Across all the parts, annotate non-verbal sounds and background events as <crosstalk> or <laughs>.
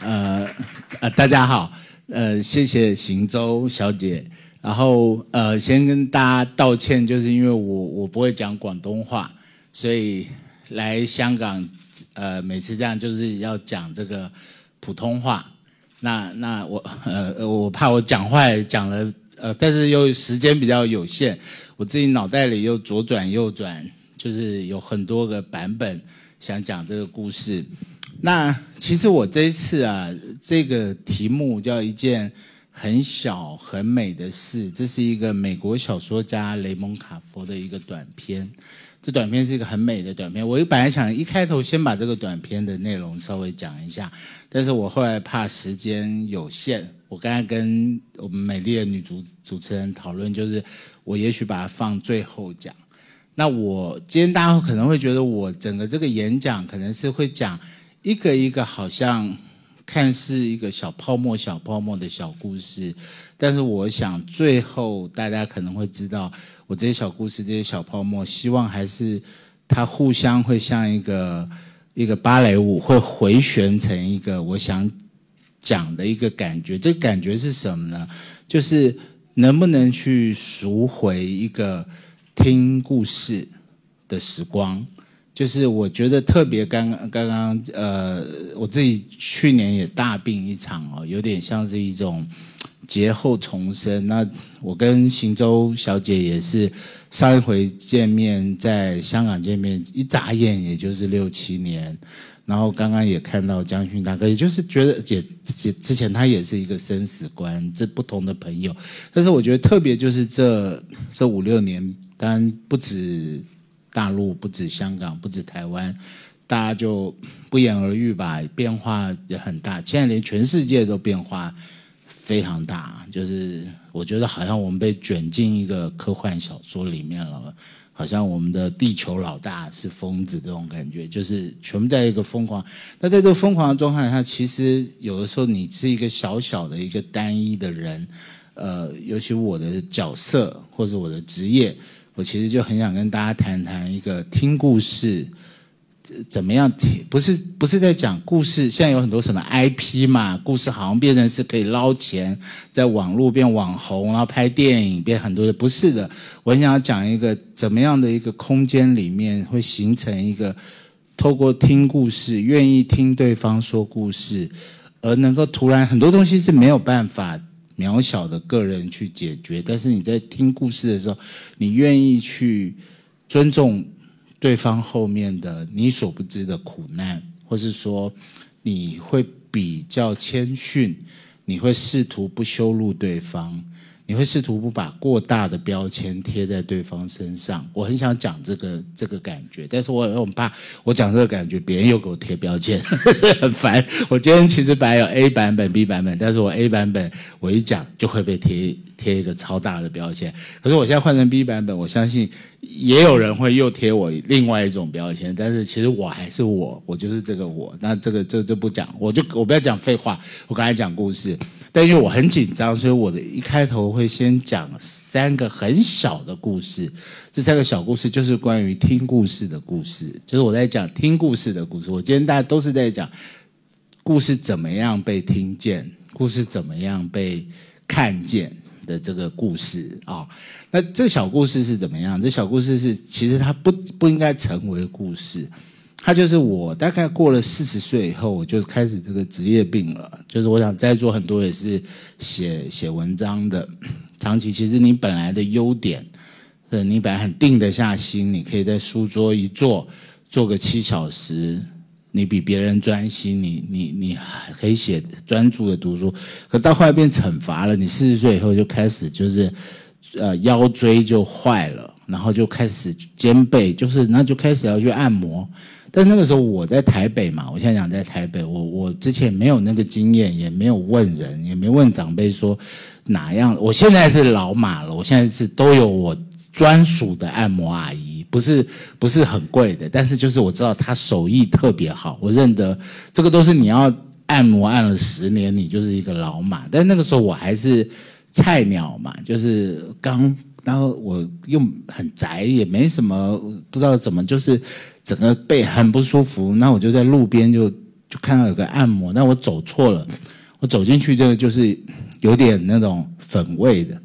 呃呃，大家好，呃，谢谢行舟小姐。然后呃，先跟大家道歉，就是因为我我不会讲广东话，所以来香港呃，每次这样就是要讲这个普通话。那那我呃我怕我讲坏讲了呃，但是又时间比较有限，我自己脑袋里又左转右转，就是有很多个版本想讲这个故事。那其实我这一次啊，这个题目叫一件很小很美的事。这是一个美国小说家雷蒙卡佛的一个短篇。这短片是一个很美的短片。我本来想一开头先把这个短片的内容稍微讲一下，但是我后来怕时间有限，我刚才跟我们美丽的女主主持人讨论，就是我也许把它放最后讲。那我今天大家可能会觉得我整个这个演讲可能是会讲。一个一个好像看似一个小泡沫、小泡沫的小故事，但是我想最后大家可能会知道，我这些小故事、这些小泡沫，希望还是它互相会像一个一个芭蕾舞，会回旋成一个我想讲的一个感觉。这感觉是什么呢？就是能不能去赎回一个听故事的时光。就是我觉得特别刚刚刚呃，我自己去年也大病一场哦，有点像是一种劫后重生。那我跟行舟小姐也是上一回见面在香港见面，一眨眼也就是六七年。然后刚刚也看到江勋大哥，也就是觉得也也之前他也是一个生死观，这不同的朋友。但是我觉得特别就是这这五六年，当然不止。大陆不止香港，不止台湾，大家就不言而喻吧。变化也很大，现在连全世界都变化非常大。就是我觉得好像我们被卷进一个科幻小说里面了，好像我们的地球老大是疯子这种感觉，就是全部在一个疯狂。那在这个疯狂的状态下，其实有的时候你是一个小小的一个单一的人，呃，尤其我的角色或者我的职业。我其实就很想跟大家谈谈一个听故事怎么样听，不是不是在讲故事。现在有很多什么 IP 嘛，故事好像变成是可以捞钱，在网络变网红，然后拍电影变很多的，不是的。我很想讲一个怎么样的一个空间里面会形成一个透过听故事，愿意听对方说故事，而能够突然很多东西是没有办法。渺小的个人去解决，但是你在听故事的时候，你愿意去尊重对方后面的你所不知的苦难，或是说你会比较谦逊，你会试图不羞辱对方。你会试图不把过大的标签贴在对方身上。我很想讲这个这个感觉，但是我很怕我讲这个感觉，别人又给我贴标签，<laughs> 很烦。我今天其实本来有 A 版本、B 版本，但是我 A 版本我一讲就会被贴贴一个超大的标签。可是我现在换成 B 版本，我相信也有人会又贴我另外一种标签。但是其实我还是我，我就是这个我。那这个这就不讲，我就我不要讲废话。我刚才讲故事。但因为我很紧张，所以我的一开头会先讲三个很小的故事。这三个小故事就是关于听故事的故事，就是我在讲听故事的故事。我今天大家都是在讲故事怎么样被听见，故事怎么样被看见的这个故事啊。那这小故事是怎么样？这小故事是其实它不不应该成为故事。它就是我，大概过了四十岁以后，我就开始这个职业病了。就是我想在座很多也是写写文章的，长期其实你本来的优点，呃，你本来很定得下心，你可以在书桌一坐，坐个七小时，你比别人专心，你你你还可以写专注的读书。可到后来变惩罚了，你四十岁以后就开始就是，呃，腰椎就坏了，然后就开始肩背，就是那就开始要去按摩。但那个时候我在台北嘛，我现在讲在台北，我我之前没有那个经验，也没有问人，也没问长辈说哪样。我现在是老马了，我现在是都有我专属的按摩阿姨，不是不是很贵的，但是就是我知道他手艺特别好，我认得这个都是你要按摩按了十年，你就是一个老马。但那个时候我还是菜鸟嘛，就是刚。然后我又很宅，也没什么，不知道怎么，就是整个背很不舒服。那我就在路边就就看到有个按摩，但我走错了，我走进去这个就是有点那种粉味的，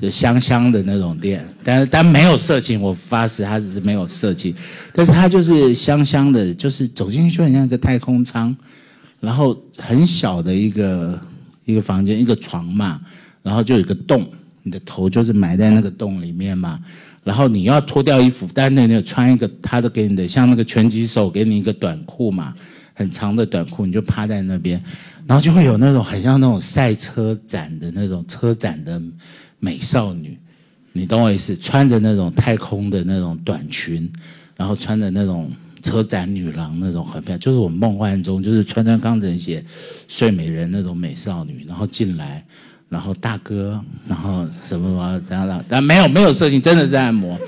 就香香的那种店，但但没有色情，我发誓它只是没有色情，但是它就是香香的，就是走进去就很像一个太空舱，然后很小的一个一个房间，一个床嘛，然后就有一个洞，你的头就是埋在那个洞里面嘛。然后你要脱掉衣服，但那你穿一个他的给你的，像那个拳击手给你一个短裤嘛，很长的短裤，你就趴在那边，然后就会有那种很像那种赛车展的那种车展的美少女，你懂我意思？穿着那种太空的那种短裙，然后穿着那种车展女郎那种很漂亮，就是我们梦幻中就是穿穿钢针鞋睡美人那种美少女，然后进来。然后大哥，然后什么什么怎样的，但 <laughs> 没有没有色情，真的是按摩。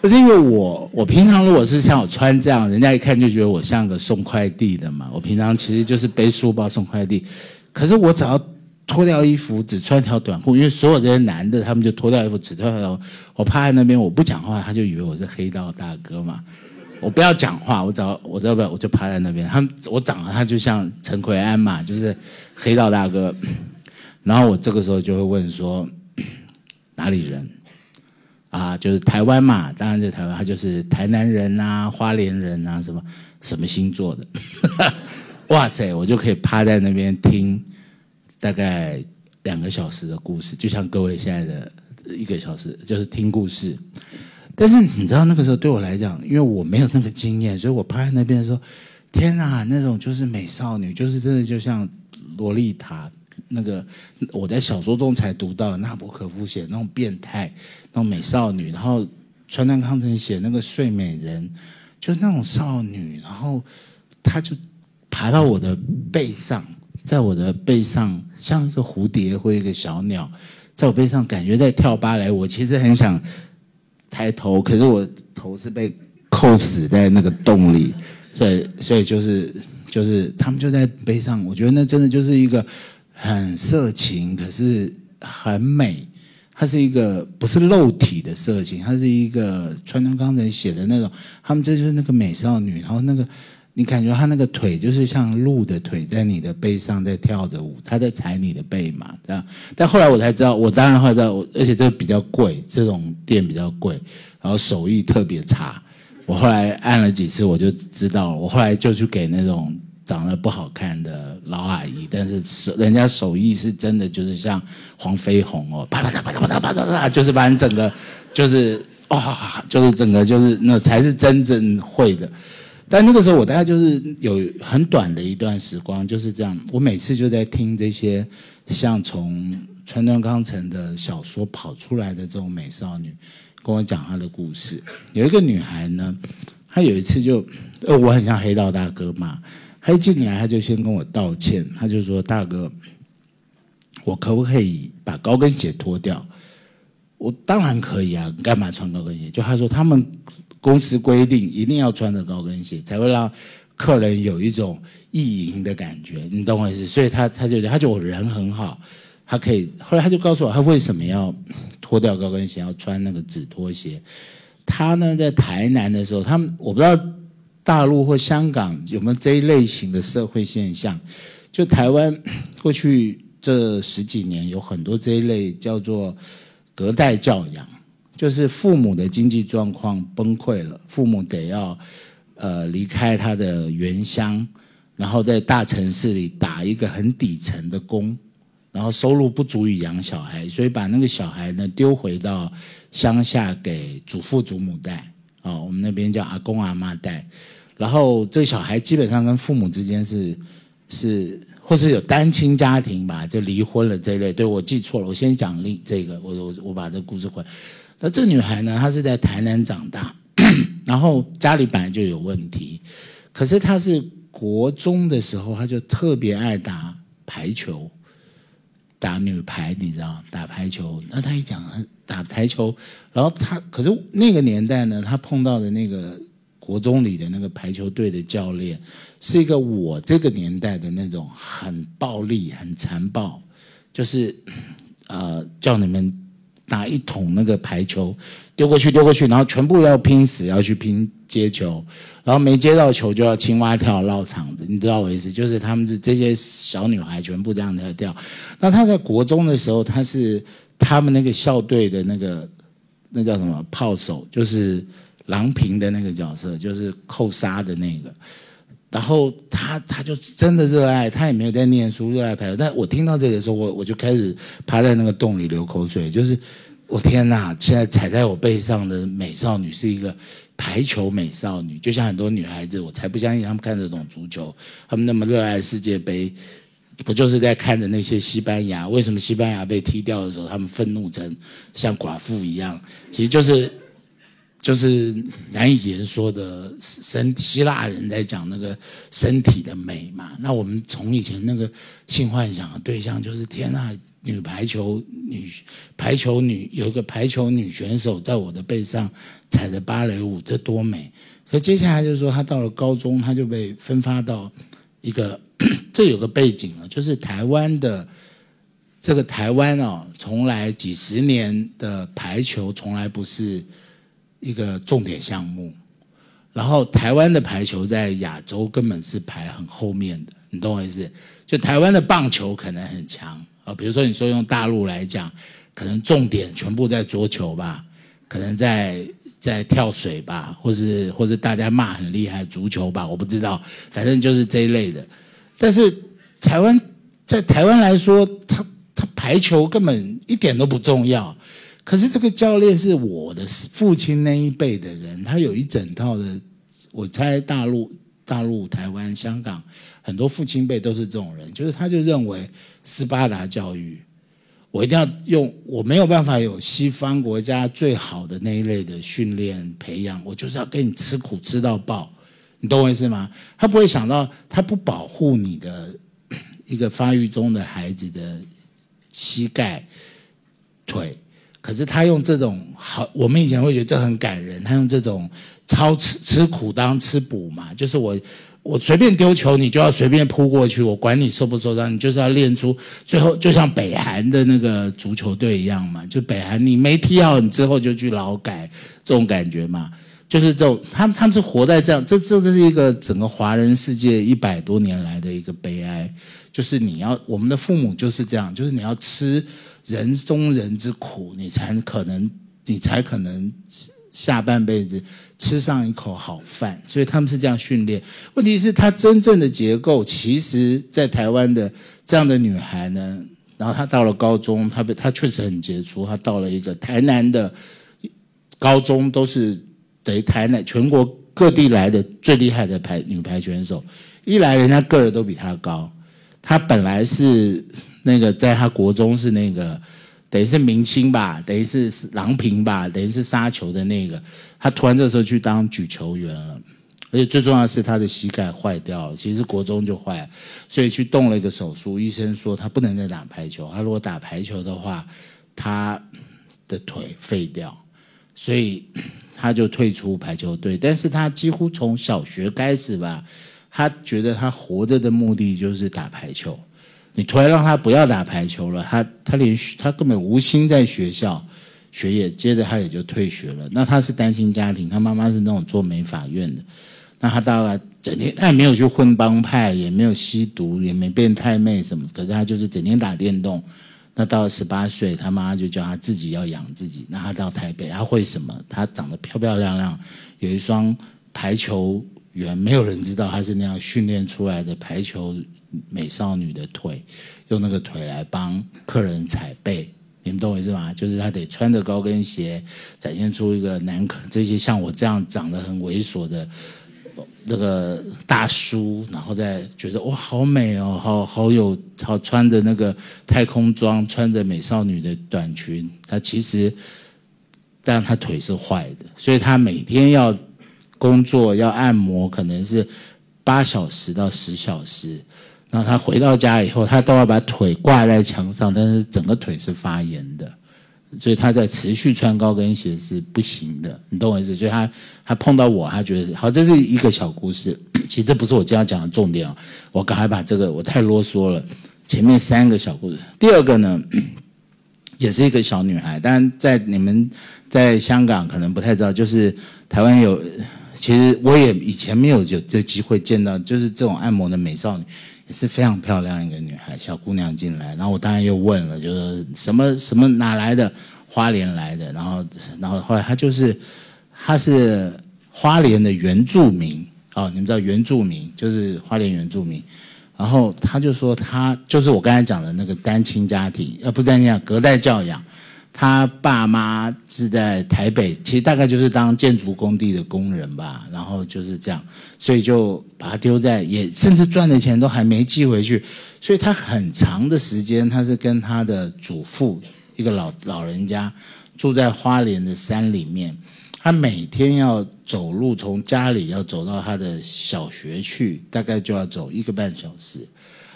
可是因为我我平常如果是像我穿这样，人家一看就觉得我像个送快递的嘛。我平常其实就是背书包送快递，可是我只要脱掉衣服，只穿条短裤，因为所有这些男的他们就脱掉衣服，只穿条，我趴在那边我不讲话，他就以为我是黑道大哥嘛。我不要讲话，我只要我要不要我就趴在那边，他们我长得他就像陈奎安嘛，就是黑道大哥。然后我这个时候就会问说，哪里人？啊，就是台湾嘛，当然在台湾，他就是台南人啊，花莲人啊，什么什么星座的？<laughs> 哇塞，我就可以趴在那边听大概两个小时的故事，就像各位现在的一个小时，就是听故事。但是你知道那个时候对我来讲，因为我没有那个经验，所以我趴在那边说，天哪，那种就是美少女，就是真的就像洛丽塔。那个我在小说中才读到，纳博科夫写那种变态，那种美少女，然后川端康成写那个睡美人，就是那种少女，然后她就爬到我的背上，在我的背上像一个蝴蝶或一个小鸟，在我背上感觉在跳芭蕾。我其实很想抬头，可是我头是被扣死在那个洞里，所以所以就是就是他们就在背上，我觉得那真的就是一个。很色情，可是很美。它是一个不是肉体的色情，它是一个川端康成写的那种。他们这就是那个美少女，然后那个你感觉他那个腿就是像鹿的腿，在你的背上在跳着舞，他在踩你的背嘛，这样。但后来我才知道，我当然会知道，而且这个比较贵，这种店比较贵，然后手艺特别差。我后来按了几次，我就知道。我后来就去给那种。长得不好看的老阿姨，但是手人家手艺是真的，就是像黄飞鸿哦，啪啪啪啪啪啪啪啪啪，就是把你整个就是哇，就是整个就是那才是真正会的。但那个时候我大概就是有很短的一段时光就是这样，我每次就在听这些像从川端康成的小说跑出来的这种美少女跟我讲她的故事。有一个女孩呢，她有一次就呃，我很像黑道大哥嘛。她一进来，她就先跟我道歉，她就说：“大哥，我可不可以把高跟鞋脱掉？”我当然可以啊，干嘛穿高跟鞋？就他说他们公司规定一定要穿着高跟鞋，才会让客人有一种意淫的感觉，你懂我意思？所以他他就他就我人很好，他可以。后来他就告诉我，他为什么要脱掉高跟鞋，要穿那个纸拖鞋。他呢，在台南的时候，他们我不知道。大陆或香港有没有这一类型的社会现象？就台湾过去这十几年有很多这一类叫做隔代教养，就是父母的经济状况崩溃了，父母得要呃离开他的原乡，然后在大城市里打一个很底层的工，然后收入不足以养小孩，所以把那个小孩呢丢回到乡下给祖父祖母带。哦，我们那边叫阿公阿妈带，然后这小孩基本上跟父母之间是是，或是有单亲家庭吧，就离婚了这一类。对我记错了，我先讲另这个，我我我把这故事回。那这个女孩呢，她是在台南长大，<clears throat> 然后家里本来就有问题，可是她是国中的时候，她就特别爱打排球。打女排，你知道？打排球，那她一讲打排球，然后她可是那个年代呢，她碰到的那个国中里的那个排球队的教练，是一个我这个年代的那种很暴力、很残暴，就是呃叫你们拿一桶那个排球丢过去丢过去，然后全部要拼死要去拼接球，然后没接到球就要青蛙跳绕场子，你知道我意思？就是他们是这些小女孩全部这样在跳。那他在国中的时候，他是他们那个校队的那个那叫什么炮手，就是郎平的那个角色，就是扣杀的那个。然后他他就真的热爱，他也没有在念书，热爱排球。但我听到这个时候，我我就开始趴在那个洞里流口水。就是我天哪，现在踩在我背上的美少女是一个排球美少女，就像很多女孩子，我才不相信她们看得懂足球，她们那么热爱世界杯，不就是在看着那些西班牙？为什么西班牙被踢掉的时候，他们愤怒成像寡妇一样？其实就是。就是难以言说的身希腊人在讲那个身体的美嘛。那我们从以前那个性幻想的对象就是天呐，女排球女排球女有一个排球女选手在我的背上踩着芭蕾舞，这多美！可接下来就是说，她到了高中，她就被分发到一个 <clears throat> 这有个背景啊，就是台湾的这个台湾哦，从来几十年的排球从来不是。一个重点项目，然后台湾的排球在亚洲根本是排很后面的，你懂我意思？就台湾的棒球可能很强啊，比如说你说用大陆来讲，可能重点全部在桌球吧，可能在在跳水吧，或是或是大家骂很厉害足球吧，我不知道，反正就是这一类的。但是台湾在台湾来说，他他排球根本一点都不重要。可是这个教练是我的父亲那一辈的人，他有一整套的。我猜大陆、大陆、台湾、香港很多父亲辈都是这种人，就是他就认为斯巴达教育，我一定要用，我没有办法有西方国家最好的那一类的训练培养，我就是要给你吃苦吃到爆，你懂我意思吗？他不会想到他不保护你的一个发育中的孩子的膝盖、腿。可是他用这种好，我们以前会觉得这很感人。他用这种超吃吃苦当吃补嘛，就是我我随便丢球，你就要随便扑过去，我管你受不受伤，你就是要练出最后就像北韩的那个足球队一样嘛，就北韩你没踢好，你之后就去劳改这种感觉嘛，就是这种他们他们是活在这样，这这这是一个整个华人世界一百多年来的一个悲哀，就是你要我们的父母就是这样，就是你要吃。人中人之苦，你才可能，你才可能下半辈子吃上一口好饭。所以他们是这样训练。问题是，她真正的结构，其实，在台湾的这样的女孩呢，然后她到了高中，她被她确实很杰出。她到了一个台南的高中，都是等于台南全国各地来的最厉害的排女排选手。一来，人家个儿都比她高。她本来是。那个在他国中是那个，等于是明星吧，等于是郎平吧，等于是杀球的那个。他突然这时候去当举球员了，而且最重要的是他的膝盖坏掉了，其实国中就坏了，所以去动了一个手术。医生说他不能再打排球，他如果打排球的话，他的腿废掉，所以他就退出排球队。但是他几乎从小学开始吧，他觉得他活着的目的就是打排球。你突然让他不要打排球了，他他连他根本无心在学校学业，接着他也就退学了。那他是单亲家庭，他妈妈是那种做美法院的，那他大概整天他也没有去混帮派，也没有吸毒，也没变太妹什么，可是他就是整天打电动。那到了十八岁，他妈就叫他自己要养自己。那他到台北，他会什么？他长得漂漂亮亮，有一双排球员，没有人知道他是那样训练出来的排球。美少女的腿，用那个腿来帮客人踩背，你们懂我意思吗？就是他得穿着高跟鞋，展现出一个男客这些像我这样长得很猥琐的那个大叔，然后再觉得哇好美哦，好好有好穿着那个太空装，穿着美少女的短裙，他其实，但他腿是坏的，所以他每天要工作要按摩，可能是八小时到十小时。然后他回到家以后，他都要把腿挂在墙上，但是整个腿是发炎的，所以他在持续穿高跟鞋是不行的，你懂我意思？所以他他碰到我，他觉得好，这是一个小故事。其实这不是我今天要讲的重点啊，我赶快把这个我太啰嗦了。前面三个小故事，第二个呢，也是一个小女孩，但在你们在香港可能不太知道，就是台湾有，其实我也以前没有有这机会见到，就是这种按摩的美少女，是非常漂亮一个女孩，小姑娘进来，然后我当然又问了，就是什么什么哪来的，花莲来的，然后然后后来她就是她是花莲的原住民哦，你们知道原住民就是花莲原住民。然后她就说，她就是我刚才讲的那个单亲家庭，呃，不是单亲家，隔代教养。他爸妈是在台北，其实大概就是当建筑工地的工人吧。然后就是这样，所以就把他丢在，也甚至赚的钱都还没寄回去。所以他很长的时间，他是跟他的祖父，一个老老人家，住在花莲的山里面。他每天要走路，从家里要走到他的小学去，大概就要走一个半小时，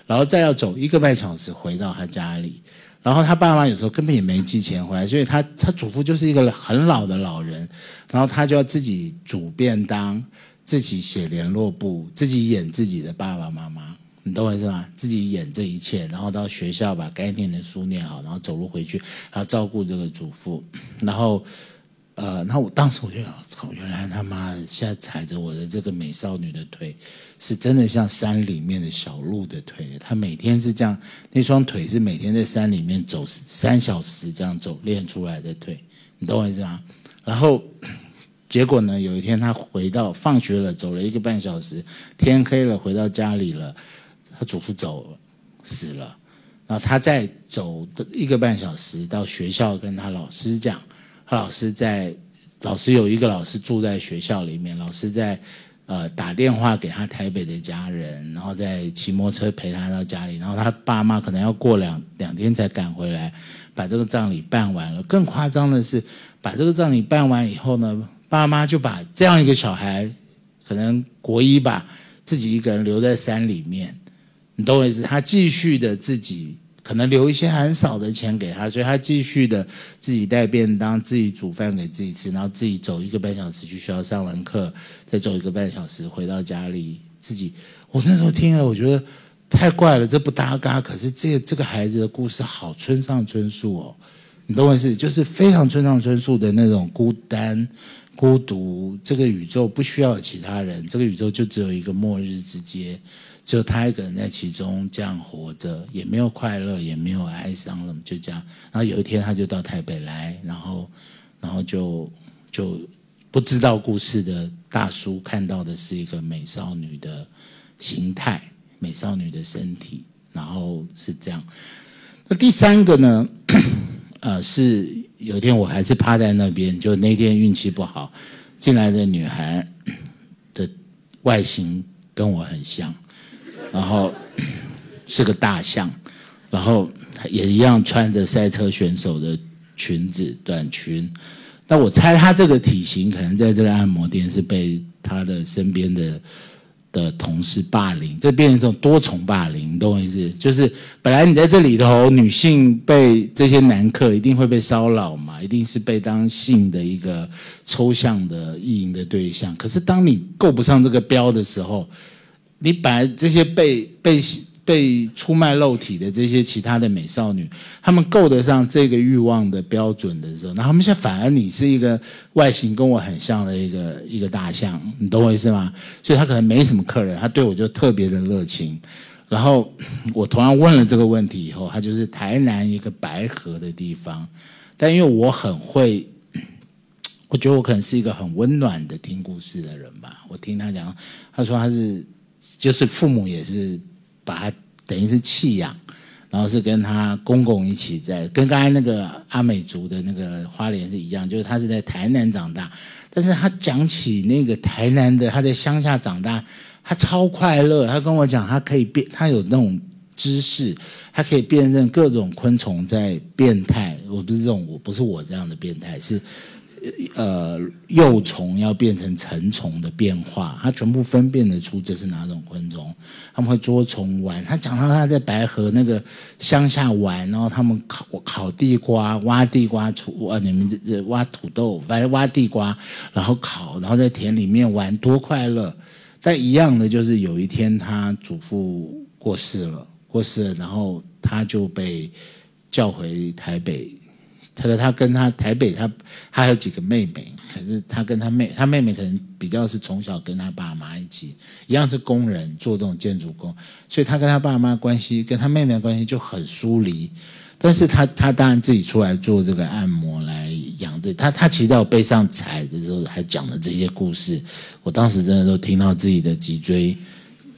然后再要走一个半小时回到他家里。然后他爸妈有时候根本也没寄钱回来，所以他他祖父就是一个很老的老人，然后他就要自己煮便当，自己写联络簿，自己演自己的爸爸妈妈，你懂我意思吗？自己演这一切，然后到学校把该念的书念好，然后走路回去，然后照顾这个祖父，然后。呃，那我当时我就想，操，原来他妈现在踩着我的这个美少女的腿，是真的像山里面的小鹿的腿。她每天是这样，那双腿是每天在山里面走三小时这样走练出来的腿，你懂我意思吗？然后结果呢，有一天他回到放学了，走了一个半小时，天黑了，回到家里了，他祖父走了，死了，然后他再走的一个半小时到学校跟他老师讲。他老师在，老师有一个老师住在学校里面，老师在，呃，打电话给他台北的家人，然后再骑摩托车陪他到家里，然后他爸妈可能要过两两天才赶回来，把这个葬礼办完了。更夸张的是，把这个葬礼办完以后呢，爸妈就把这样一个小孩，可能国一吧，自己一个人留在山里面，你懂我意思？他继续的自己。可能留一些很少的钱给他，所以他继续的自己带便当，自己煮饭给自己吃，然后自己走一个半小时去学校上完课，再走一个半小时回到家里自己。我那时候听了，我觉得太怪了，这不搭嘎。可是这这个孩子的故事好村上春树哦，你懂我意思？就是非常村上春树的那种孤单、孤独。这个宇宙不需要有其他人，这个宇宙就只有一个末日之街。就他一个人在其中这样活着，也没有快乐，也没有哀伤，什么就这样。然后有一天他就到台北来，然后，然后就就不知道故事的大叔看到的是一个美少女的形态，美少女的身体，然后是这样。那第三个呢？<clears throat> 呃，是有一天我还是趴在那边，就那天运气不好，进来的女孩的外形跟我很像。然后是个大象，然后也一样穿着赛车选手的裙子短裙。但我猜他这个体型可能在这个按摩店是被他的身边的的同事霸凌，这变成一种多重霸凌，懂我意思？就是本来你在这里头，女性被这些男客一定会被骚扰嘛，一定是被当性的一个抽象的意淫的对象。可是当你够不上这个标的时候，你本来这些被被被出卖肉体的这些其他的美少女，她们够得上这个欲望的标准的时候，那他们现在反而你是一个外形跟我很像的一个一个大象，你懂我意思吗？所以他可能没什么客人，他对我就特别的热情。然后我同样问了这个问题以后，他就是台南一个白河的地方，但因为我很会，我觉得我可能是一个很温暖的听故事的人吧。我听他讲，他说他是。就是父母也是把他等于是弃养，然后是跟他公公一起在，跟刚才那个阿美族的那个花莲是一样，就是他是在台南长大，但是他讲起那个台南的他在乡下长大，他超快乐。他跟我讲，他可以变，他有那种知识，他可以辨认各种昆虫在变态。我不是这种，我不是我这样的变态，是。呃，幼虫要变成成虫的变化，它全部分辨得出这是哪种昆虫。他们会捉虫玩。他讲到他在白河那个乡下玩，然后他们烤烤地瓜、挖地瓜土啊，你们这挖土豆，反正挖地瓜，然后烤，然后在田里面玩，多快乐。但一样的就是有一天他祖父过世了，过世了，然后他就被叫回台北。他说他跟他台北他他有几个妹妹，可是他跟他妹他妹妹可能比较是从小跟他爸妈一起，一样是工人做这种建筑工，所以他跟他爸妈关系跟他妹妹的关系就很疏离。但是他他当然自己出来做这个按摩来养这他他骑到背上踩的时候还讲了这些故事，我当时真的都听到自己的脊椎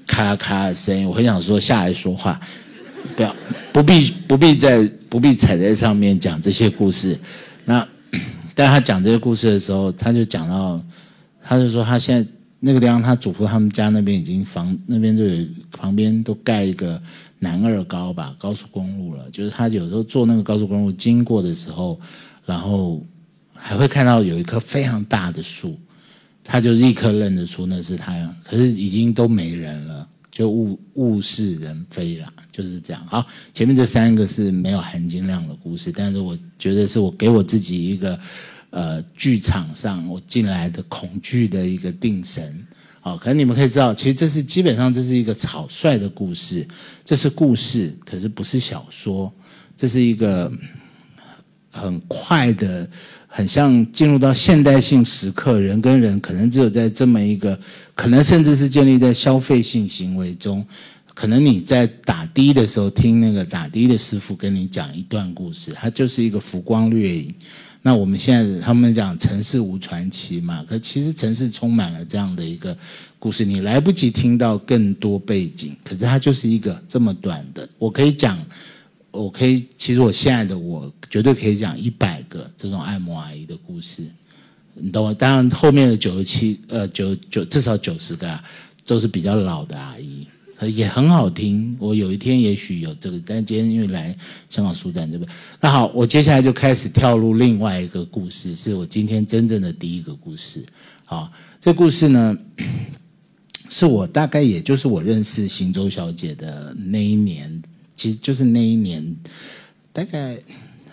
咔咔的声音，我很想说下来说话，<laughs> 不要不必不必再不必踩在上面讲这些故事。那 <clears throat> 但他讲这些故事的时候，他就讲到，他就说他现在那个地方，他祖父他们家那边已经房那边就有旁边都盖一个。南二高吧，高速公路了。就是他有时候坐那个高速公路经过的时候，然后还会看到有一棵非常大的树，他就立刻认得出那是他。可是已经都没人了，就物物是人非啦，就是这样。好，前面这三个是没有含金量的故事，但是我觉得是我给我自己一个呃剧场上我进来的恐惧的一个定神。好，可能你们可以知道，其实这是基本上这是一个草率的故事，这是故事，可是不是小说，这是一个很快的，很像进入到现代性时刻，人跟人可能只有在这么一个，可能甚至是建立在消费性行为中，可能你在打的的时候听那个打的的师傅跟你讲一段故事，它就是一个浮光掠影。那我们现在他们讲城市无传奇嘛，可其实城市充满了这样的一个故事，你来不及听到更多背景，可是它就是一个这么短的。我可以讲，我可以，其实我现在的我绝对可以讲一百个这种按摩阿姨的故事，你懂我？当然后面的九十七，呃，九九至少九十个啊都是比较老的阿姨。也很好听，我有一天也许有这个，但今天因为来香港书展这边，那好，我接下来就开始跳入另外一个故事，是我今天真正的第一个故事。好，这故事呢，是我大概也就是我认识行舟小姐的那一年，其实就是那一年，大概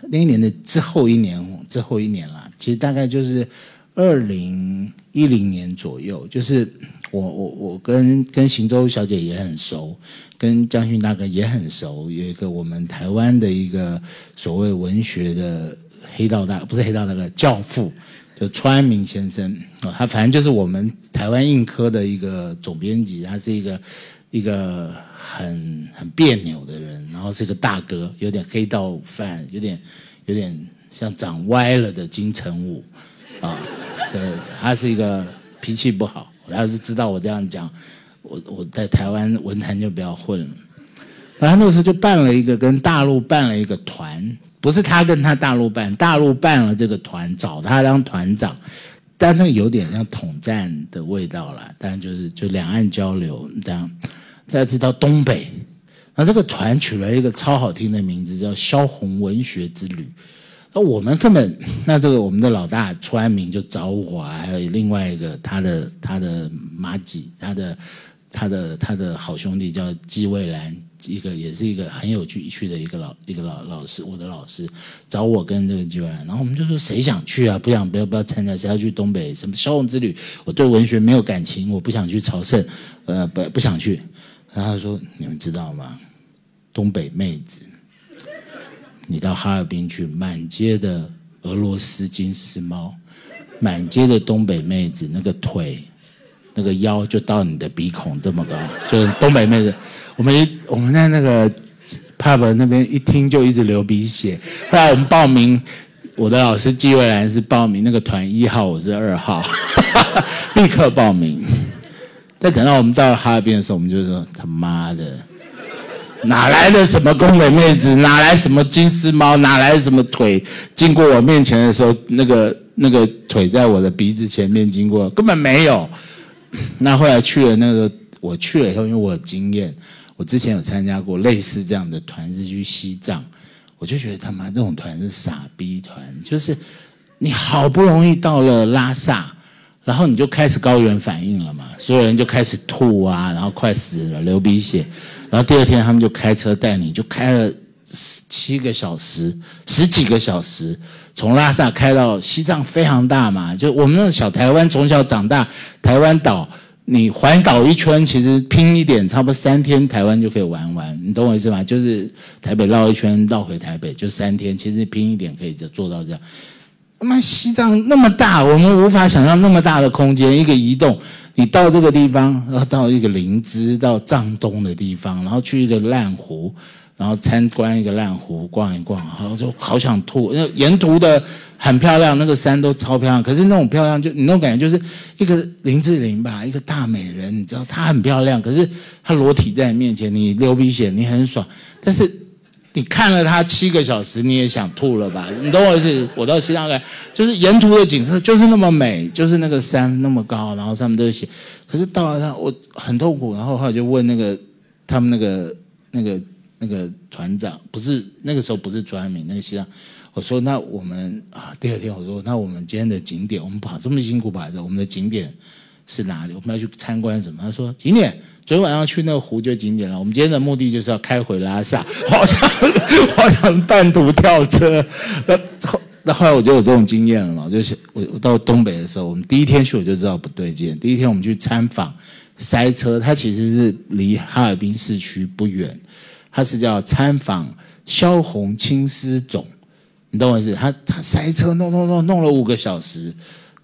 那一年的之后一年，之后一年啦，其实大概就是二零一零年左右，就是。我我我跟跟行舟小姐也很熟，跟江勋大哥也很熟。有一个我们台湾的一个所谓文学的黑道大，不是黑道大哥，教父，就川明先生啊。他反正就是我们台湾印科的一个总编辑，他是一个一个很很别扭的人，然后是一个大哥，有点黑道范，有点有点像长歪了的金城武啊。<laughs> 呃，他是一个脾气不好。我要是知道我这样讲，我我在台湾文坛就不要混了。然后那时候就办了一个跟大陆办了一个团，不是他跟他大陆办，大陆办了这个团，找他当团长，但那有点像统战的味道了。但就是就两岸交流这样。大家知道东北，那这个团取了一个超好听的名字，叫“萧红文学之旅”。那我们根本，<laughs> 那这个我们的老大出安明就找我，还有另外一个他的他的马吉，他的他的他的好兄弟叫季蔚兰，一个也是一个很有趣趣的一个老一个老老师，我的老师找我跟这个季蔚兰，然后我们就说谁想去啊？不想不要不要参加，谁要去东北？什么萧红之旅？我对文学没有感情，我不想去朝圣，呃不不想去。然后他说你们知道吗？东北妹子。你到哈尔滨去，满街的俄罗斯金丝猫，满街的东北妹子，那个腿，那个腰就到你的鼻孔这么高，就是东北妹子。我们一我们在那个 pub 那边一听就一直流鼻血。后来我们报名，我的老师季蔚兰是报名那个团一号，我是二号，<laughs> 立刻报名。但等到我们到了哈尔滨的时候，我们就说他妈的。哪来的什么宫美妹子？哪来什么金丝猫？哪来什么腿？经过我面前的时候，那个那个腿在我的鼻子前面经过，根本没有。那后来去了那个，我去了以后，因为我有经验，我之前有参加过类似这样的团，是去西藏，我就觉得他妈这种团是傻逼团，就是你好不容易到了拉萨，然后你就开始高原反应了嘛，所有人就开始吐啊，然后快死了，流鼻血。然后第二天他们就开车带你，就开了十七个小时、十几个小时，从拉萨开到西藏，非常大嘛。就我们那个小台湾，从小长大，台湾岛你环岛一圈，其实拼一点，差不多三天台湾就可以玩完，你懂我意思吗？就是台北绕一圈，绕回台北就三天，其实拼一点可以就做到这样。他妈西藏那么大，我们无法想象那么大的空间，一个移动，你到这个地方，然后到一个林芝，到藏东的地方，然后去一个烂湖。然后参观一个烂湖，逛一逛，然后就好想吐。那沿途的很漂亮，那个山都超漂亮。可是那种漂亮，就你那种感觉，就是一个林志玲吧，一个大美人，你知道她很漂亮，可是她裸体在你面前，你流鼻血，你很爽。但是你看了她七个小时，你也想吐了吧？你懂我意思？我到西藏来，就是沿途的景色就是那么美，就是那个山那么高，然后上面都是雪。可是到了那，我很痛苦。然后后来就问那个他们那个那个。那个团长不是那个时候不是朱安明那个西藏，我说那我们啊第二天我说那我们今天的景点我们跑这么辛苦跑的我们的景点是哪里？我们要去参观什么？他说景点昨天晚上去那个湖就景点了。我们今天的目的就是要开回拉萨，<laughs> 好像好像半途跳车。那后那后来我就有这种经验了嘛，就是我我到东北的时候，我们第一天去我就知道不对劲。第一天我们去参访塞车，它其实是离哈尔滨市区不远。他是叫参访萧红青丝冢，你懂我意思？他他塞车弄弄弄弄了五个小时，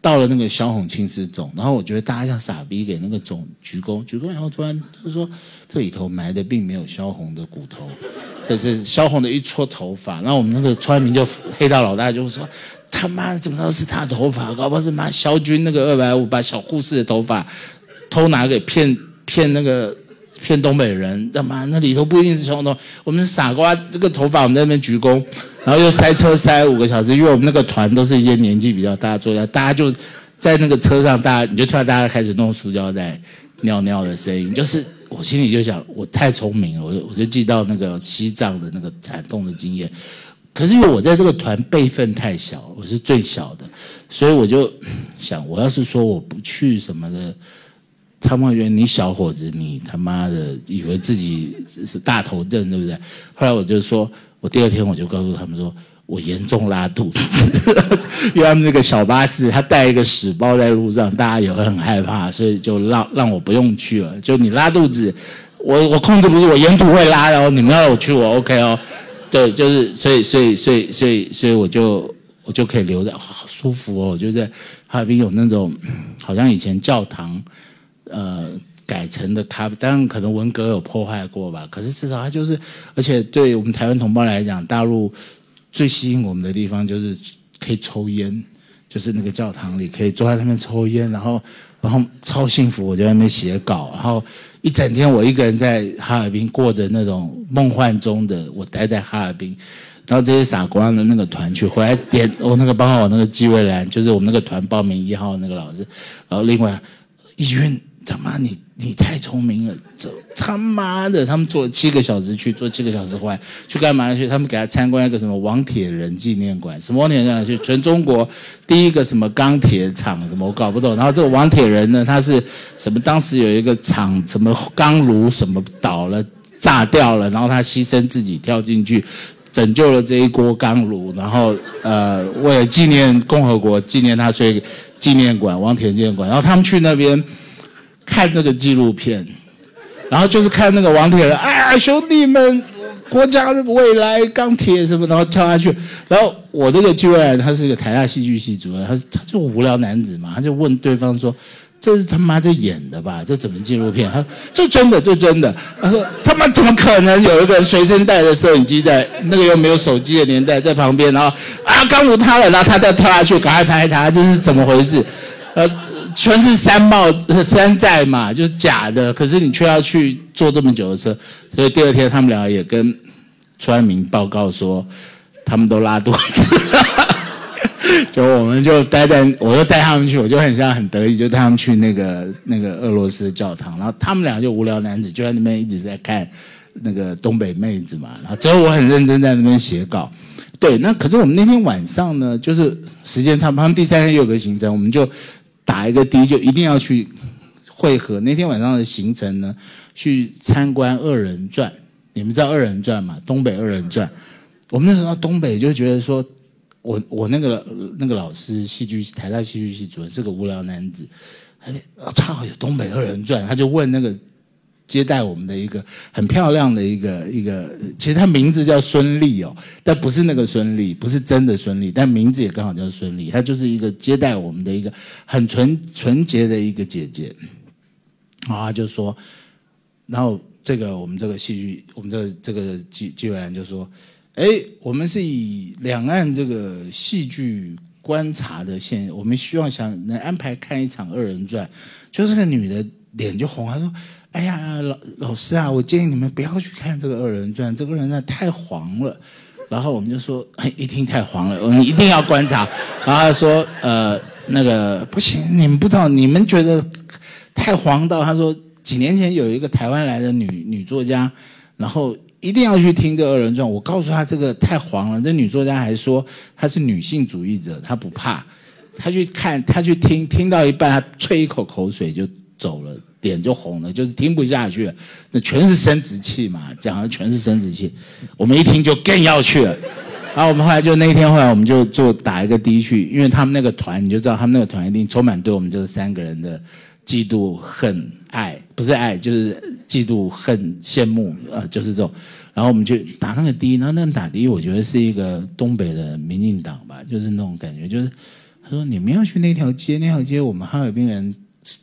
到了那个萧红青丝冢，然后我觉得大家像傻逼，给那个冢鞠躬鞠躬，然后突然就说这里头埋的并没有萧红的骨头，这是萧红的一撮头发。然后我们那个川民就黑道老大就说他妈的怎么知道是他头发？搞不好是妈萧军那个二百五把小护士的头发偷拿给骗骗那个。骗东北人，他妈那里头不一定是小头，我们是傻瓜，这个头发我们在那边鞠躬，然后又塞车塞五个小时，因为我们那个团都是一些年纪比较大坐在，大家就在那个车上，大家你就听到大家开始弄塑胶袋尿尿的声音，就是我心里就想，我太聪明了，我我就记到那个西藏的那个惨痛的经验，可是因为我在这个团辈分太小，我是最小的，所以我就想，我要是说我不去什么的。他们觉得你小伙子，你他妈的以为自己是大头症，对不对？后来我就说，我第二天我就告诉他们说，我严重拉肚子，<laughs> 因为他们那个小巴士他带一个屎包在路上，大家也会很害怕，所以就让让我不用去了。就你拉肚子，我我控制不住，我沿途会拉哦。你们要我去，我 OK 哦。对，就是所以所以所以所以所以我就我就可以留在，好舒服哦。我就在哈尔滨有那种，好像以前教堂。呃，改成的咖啡，当然可能文革有破坏过吧。可是至少它就是，而且对我们台湾同胞来讲，大陆最吸引我们的地方就是可以抽烟，就是那个教堂里可以坐在那边抽烟，然后然后超幸福，我在那边写稿，然后一整天我一个人在哈尔滨过着那种梦幻中的我待在哈尔滨，然后这些傻瓜的那个团去回来点我那个帮我那个纪蔚兰，就是我们那个团报名一号那个老师，然后另外 <clears throat> 一群。他妈，你你太聪明了！这他妈的，他们坐七个小时去，坐七个小时回来，去干嘛去？他们给他参观一个什么王铁人纪念馆？什么王铁人？去全中国第一个什么钢铁厂？什么我搞不懂。然后这个王铁人呢，他是什么？当时有一个厂，什么钢炉什么倒了，炸掉了，然后他牺牲自己跳进去，拯救了这一锅钢炉。然后呃，为了纪念共和国，纪念他，所以纪念馆王铁纪念馆。然后他们去那边。看那个纪录片，然后就是看那个王铁人，哎呀，兄弟们，国家的未来，钢铁什么，然后跳下去。然后我这个纪录片，他是一个台大戏剧系主任，他他就无聊男子嘛，他就问对方说：“这是他妈在演的吧？这怎么纪录片？”他说：“这真的，这真的。”他说：“他妈怎么可能有一个人随身带着摄影机在那个又没有手机的年代在旁边，然后啊，钢炉塌了，然后他再跳下去，赶快拍他，这是怎么回事？”呃，全是山帽山寨嘛，就是假的。可是你却要去坐这么久的车，所以第二天他们俩也跟川明报告说，他们都拉肚子。<laughs> 就我们就待在，我就带他们去，我就很像很得意，就带他们去那个那个俄罗斯教堂。然后他们俩就无聊男子就在那边一直在看那个东北妹子嘛。然后之后我很认真在那边写稿。对，那可是我们那天晚上呢，就是时间差不多，他们第三天有个行程，我们就。打一个的就一定要去汇合。那天晚上的行程呢，去参观二人转。你们知道二人转吗？东北二人转。我们那时候东北就觉得说，我我那个那个老师戏剧台大戏剧系主任是个无聊男子，唱好有东北二人转，他就问那个接待我们的一个很漂亮的一个一个，其实他名字叫孙俪哦，但不是那个孙俪，不是真的孙俪，但名字也刚好叫孙俪，她就是一个接待我们的一个很纯纯洁的一个姐姐，啊，就说，然后这个我们这个戏剧，我们这个这个纪纪委员就说，哎，我们是以两岸这个戏剧。观察的线，我们希望想能安排看一场二人转，就是个女的脸就红，她说：“哎呀，老老师啊，我建议你们不要去看这个二人转，这个人转太黄了。”然后我们就说：“一听太黄了，我们一定要观察。”然后他说：“呃，那个不行，你们不知道，你们觉得太黄到？”他说：“几年前有一个台湾来的女女作家，然后。”一定要去听这二人转。我告诉他这个太黄了。这女作家还说她是女性主义者，她不怕。她去看，她去听，听到一半，她啐一口口水就走了，脸就红了，就是听不下去了。那全是生殖器嘛，讲的全是生殖器。我们一听就更要去了。然后我们后来就那天后来我们就就打一个的去，因为他们那个团你就知道，他们那个团一定充满对我们这三个人的。嫉妒、恨、爱，不是爱，就是嫉妒、恨、羡慕，呃，就是这种。然后我们就打那个的，然后那个打的，我觉得是一个东北的民进党吧，就是那种感觉，就是他说你们要去那条街，那条街我们哈尔滨人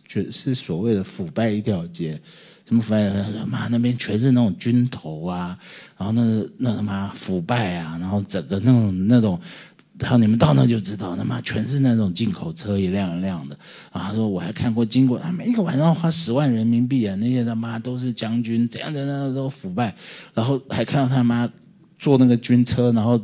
就是所谓的腐败一条街，什么腐败？妈那边全是那种军头啊，然后那那他妈腐败啊，然后整个那种那种。然后你们到那就知道，他妈全是那种进口车，一辆一辆的。啊，他说我还看过经过，他每一个晚上花十万人民币啊，那些他妈都是将军，怎样怎样都腐败。然后还看到他妈坐那个军车，然后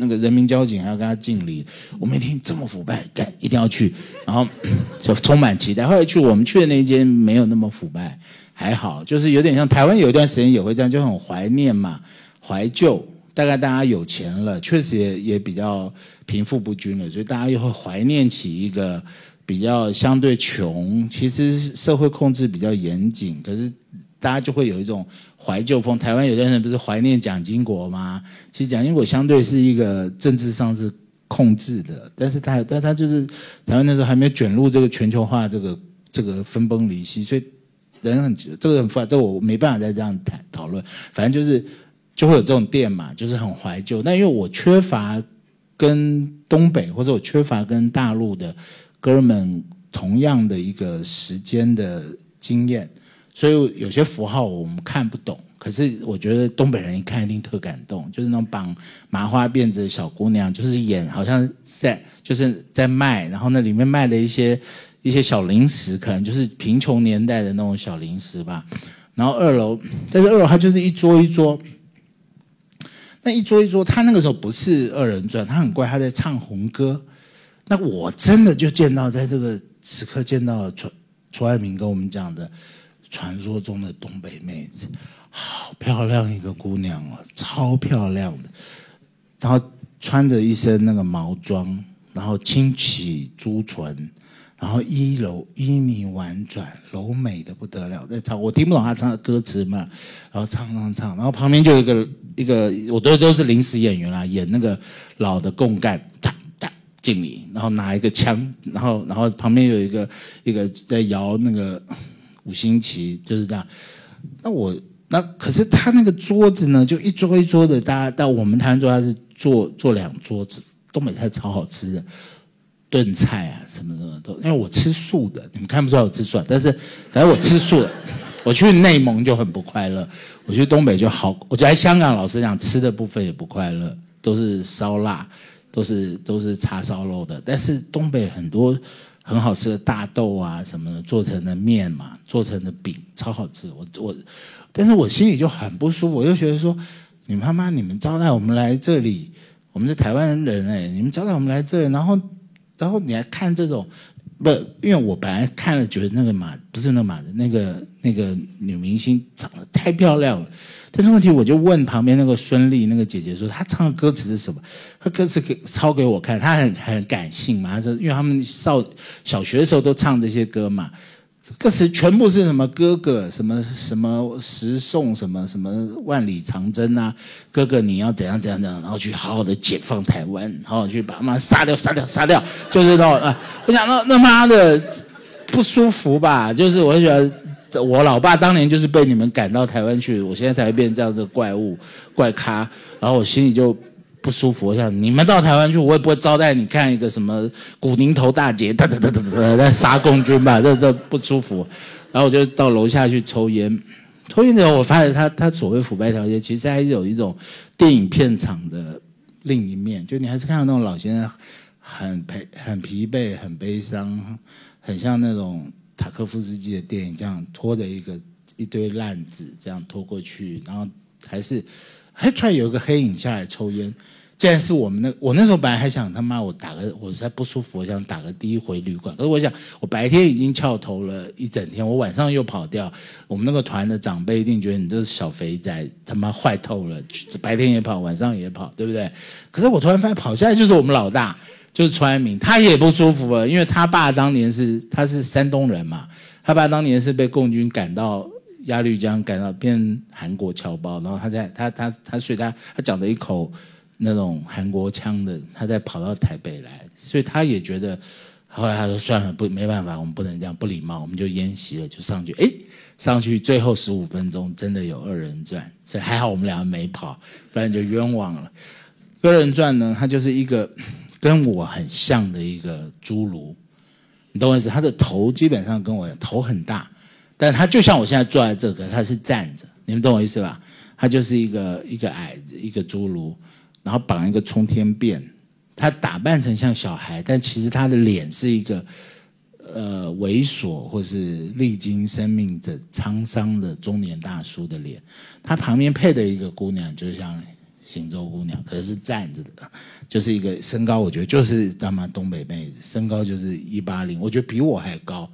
那个人民交警还要跟他敬礼。我们一听这么腐败，干一定要去，然后 <coughs> 就充满期待。后来去我们去的那一间没有那么腐败，还好，就是有点像台湾有一段时间也会这样，就很怀念嘛，怀旧。大概大家有钱了，确实也也比较贫富不均了，所以大家又会怀念起一个比较相对穷，其实社会控制比较严谨，可是大家就会有一种怀旧风。台湾有些人不是怀念蒋经国吗？其实蒋经国相对是一个政治上是控制的，但是他但他就是台湾那时候还没有卷入这个全球化这个这个分崩离析，所以人很这个很复杂，这我没办法再这样谈讨论，反正就是。就会有这种店嘛，就是很怀旧。但因为我缺乏跟东北或者我缺乏跟大陆的哥们同样的一个时间的经验，所以有些符号我们看不懂。可是我觉得东北人一看一定特感动，就是那种绑麻花辫子的小姑娘，就是演好像在就是在卖，然后那里面卖的一些一些小零食，可能就是贫穷年代的那种小零食吧。然后二楼，但是二楼它就是一桌一桌。那一桌一桌，他那个时候不是二人转，他很怪，他在唱红歌。那我真的就见到，在这个时刻见到了楚楚爱民跟我们讲的传说中的东北妹子，好漂亮一个姑娘哦，超漂亮的，然后穿着一身那个毛装，然后轻启朱唇。然后衣柔衣迷婉转，柔美的不得了，在唱，我听不懂他唱的歌词嘛，然后唱唱唱，然后旁边就有一个一个，我都都是临时演员啦，演那个老的共干，哒哒敬礼，然后拿一个枪，然后然后旁边有一个一个在摇那个五星旗，就是这样。那我那可是他那个桌子呢，就一桌一桌的，大家到我们台湾桌他是坐坐两桌子，东北菜超好吃的。炖菜啊，什么什么都，因为我吃素的，你们看不出来我吃素，但是反正我吃素的。<laughs> 我去内蒙就很不快乐，我去东北就好。我觉得香港老实讲，吃的部分也不快乐，都是烧腊，都是都是叉烧肉的。但是东北很多很好吃的大豆啊什么的做成的面嘛，做成的饼超好吃。我我，但是我心里就很不舒服，我就觉得说，你妈妈你们招待我们来这里，我们是台湾人哎，你们招待我们来这里，然后。然后你还看这种，不，因为我本来看了觉得那个马不是那马的那个那个女明星长得太漂亮了，但是问题我就问旁边那个孙俪那个姐姐说她唱的歌词是什么？她歌词给抄给我看，她很很感性嘛，她说因为他们少小学的时候都唱这些歌嘛。歌词全部是什么哥哥什么什么十送什么什么万里长征啊，哥哥你要怎样怎样怎样，然后去好好的解放台湾，好好去把妈杀掉杀掉杀掉，就是那种啊，我想那那妈的，不舒服吧？就是我觉得我老爸当年就是被你们赶到台湾去，我现在才会变成这样子怪物怪咖，然后我心里就不舒服。我想你们到台湾去，我也不会招待你看一个什么古宁头大捷，哒哒哒哒哒在杀共军吧？这这不舒服。然后我就到楼下去抽烟，抽烟的时候我发现他他所谓腐败条件，其实还是有一种电影片场的另一面，就你还是看到那种老先生很疲很疲惫、很悲伤，很像那种塔科夫斯基的电影，这样拖着一个一堆烂纸这样拖过去，然后还是还突然有一个黑影下来抽烟。既然是我们那，我那时候本来还想他妈我打个，我实在不舒服，我想打个的回旅馆。可是我想，我白天已经翘头了一整天，我晚上又跑掉，我们那个团的长辈一定觉得你这个小肥仔他妈坏透了，白天也跑，晚上也跑，对不对？可是我突然发现跑下来就是我们老大，就是川明，他也不舒服了，因为他爸当年是他是山东人嘛，他爸当年是被共军赶到鸭绿江，赶到变韩国侨胞，然后他在他他他所以他他讲了一口。那种韩国腔的，他再跑到台北来，所以他也觉得，后来他说算了，不没办法，我们不能这样不礼貌，我们就演习了，就上去，哎，上去最后十五分钟真的有二人转，所以还好我们两个没跑，不然就冤枉了。二人转呢，它就是一个跟我很像的一个侏儒，你懂我意思？他的头基本上跟我头很大，但他就像我现在坐在这个，他是站着，你们懂我意思吧？他就是一个一个矮子，一个侏儒。然后绑一个冲天辫，他打扮成像小孩，但其实他的脸是一个呃猥琐或是历经生命的沧桑的中年大叔的脸。他旁边配的一个姑娘，就像行舟姑娘，可是站着的，就是一个身高，我觉得就是他妈东北妹子，身高就是一八零，我觉得比我还高。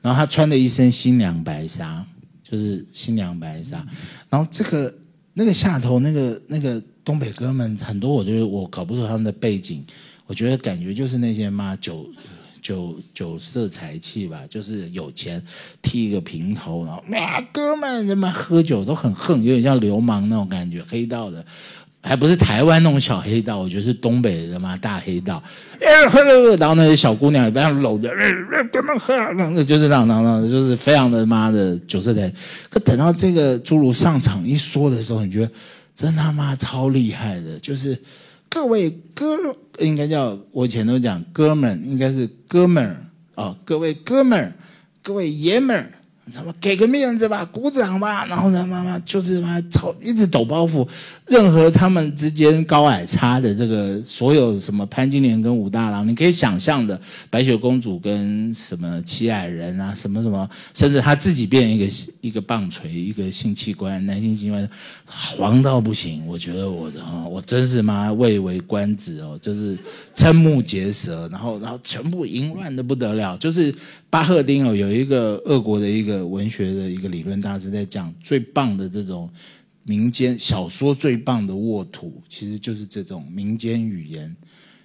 然后她穿的一身新娘白纱，就是新娘白纱。然后这个那个下头那个那个。东北哥们很多，我觉得我搞不出他们的背景，我觉得感觉就是那些妈酒酒酒色财气吧，就是有钱剃一个平头，然后哇哥们他妈喝酒都很横，有点像流氓那种感觉，黑道的，还不是台湾那种小黑道，我觉得是东北的嘛大黑道，然后那些小姑娘也不让搂着，就是那那那，就是非常的妈的酒色财，可等到这个侏儒上场一说的时候，你觉得？真他妈超厉害的，就是各位哥，应该叫我以前都讲哥们，应该是哥们儿哦，各位哥们儿，各位爷们儿。他妈给个面子吧，鼓掌吧，然后呢，妈妈就是妈超一直抖包袱，任何他们之间高矮差的这个所有什么潘金莲跟武大郎，你可以想象的白雪公主跟什么七矮人啊，什么什么，甚至他自己变一个一个棒槌，一个性器官，男性器官，黄到不行。我觉得我的哈，我真是妈蔚为观止哦，就是瞠目结舌，然后然后全部淫乱的不得了，就是。巴赫丁哦，有一个俄国的一个文学的一个理论大师在讲，最棒的这种民间小说，最棒的沃土，其实就是这种民间语言。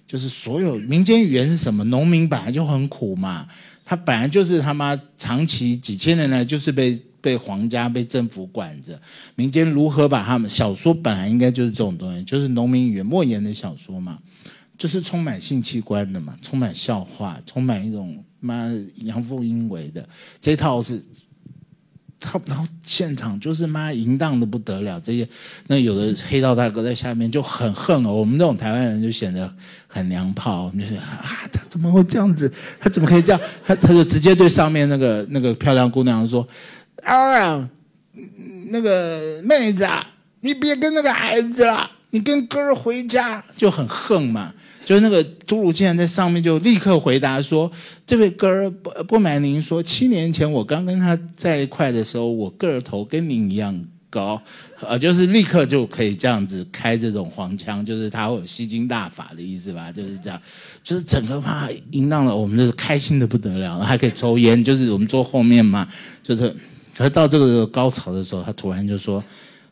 就是所有民间语言是什么？农民本来就很苦嘛，他本来就是他妈长期几千年来就是被被皇家、被政府管着。民间如何把他们小说本来应该就是这种东西，就是农民语言、莫言的小说嘛，就是充满性器官的嘛，充满笑话，充满一种。妈阳奉阴违的这套是，他然后现场就是妈淫荡的不得了，这些那有的黑道大哥在下面就很恨哦，我们这种台湾人就显得很娘炮，就是啊他怎么会这样子？他怎么可以这样？他他就直接对上面那个那个漂亮姑娘说啊，那个妹子啊，你别跟那个孩子了，你跟哥儿回家，就很恨嘛。就是那个侏儒竟然在上面就立刻回答说：“这位哥儿不不瞒您说，七年前我刚跟他在一块的时候，我个头跟您一样高，呃，就是立刻就可以这样子开这种黄腔，就是他会有吸金大法的意思吧？就是这样，就是整个嘛淫荡了，我们就是开心的不得了，还可以抽烟，就是我们坐后面嘛，就是，可是到这个高潮的时候，他突然就说。”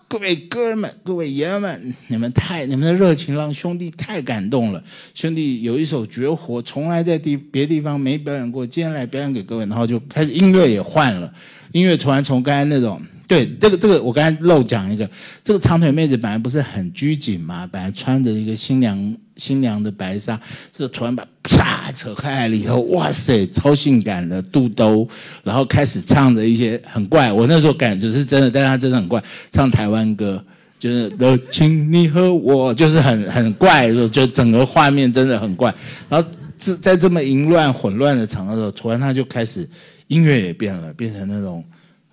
各位哥们，各位爷们，你们太你们的热情让兄弟太感动了。兄弟有一首绝活，从来在地别地方没表演过，今天来表演给各位。然后就开始音乐也换了，音乐突然从刚才那种对，这个这个我刚才漏讲一个，这个长腿妹子本来不是很拘谨嘛，本来穿着一个新娘新娘的白纱，这突然把啪扯开来了以后，哇塞，超性感的肚兜，然后开始唱着一些很怪，我那时候感觉是真的，但是她真的很怪，唱台湾歌，就是都请你和我，就是很很怪，就整个画面真的很怪。然后这在这么淫乱混乱的场合的时候，突然他就开始音乐也变了，变成那种。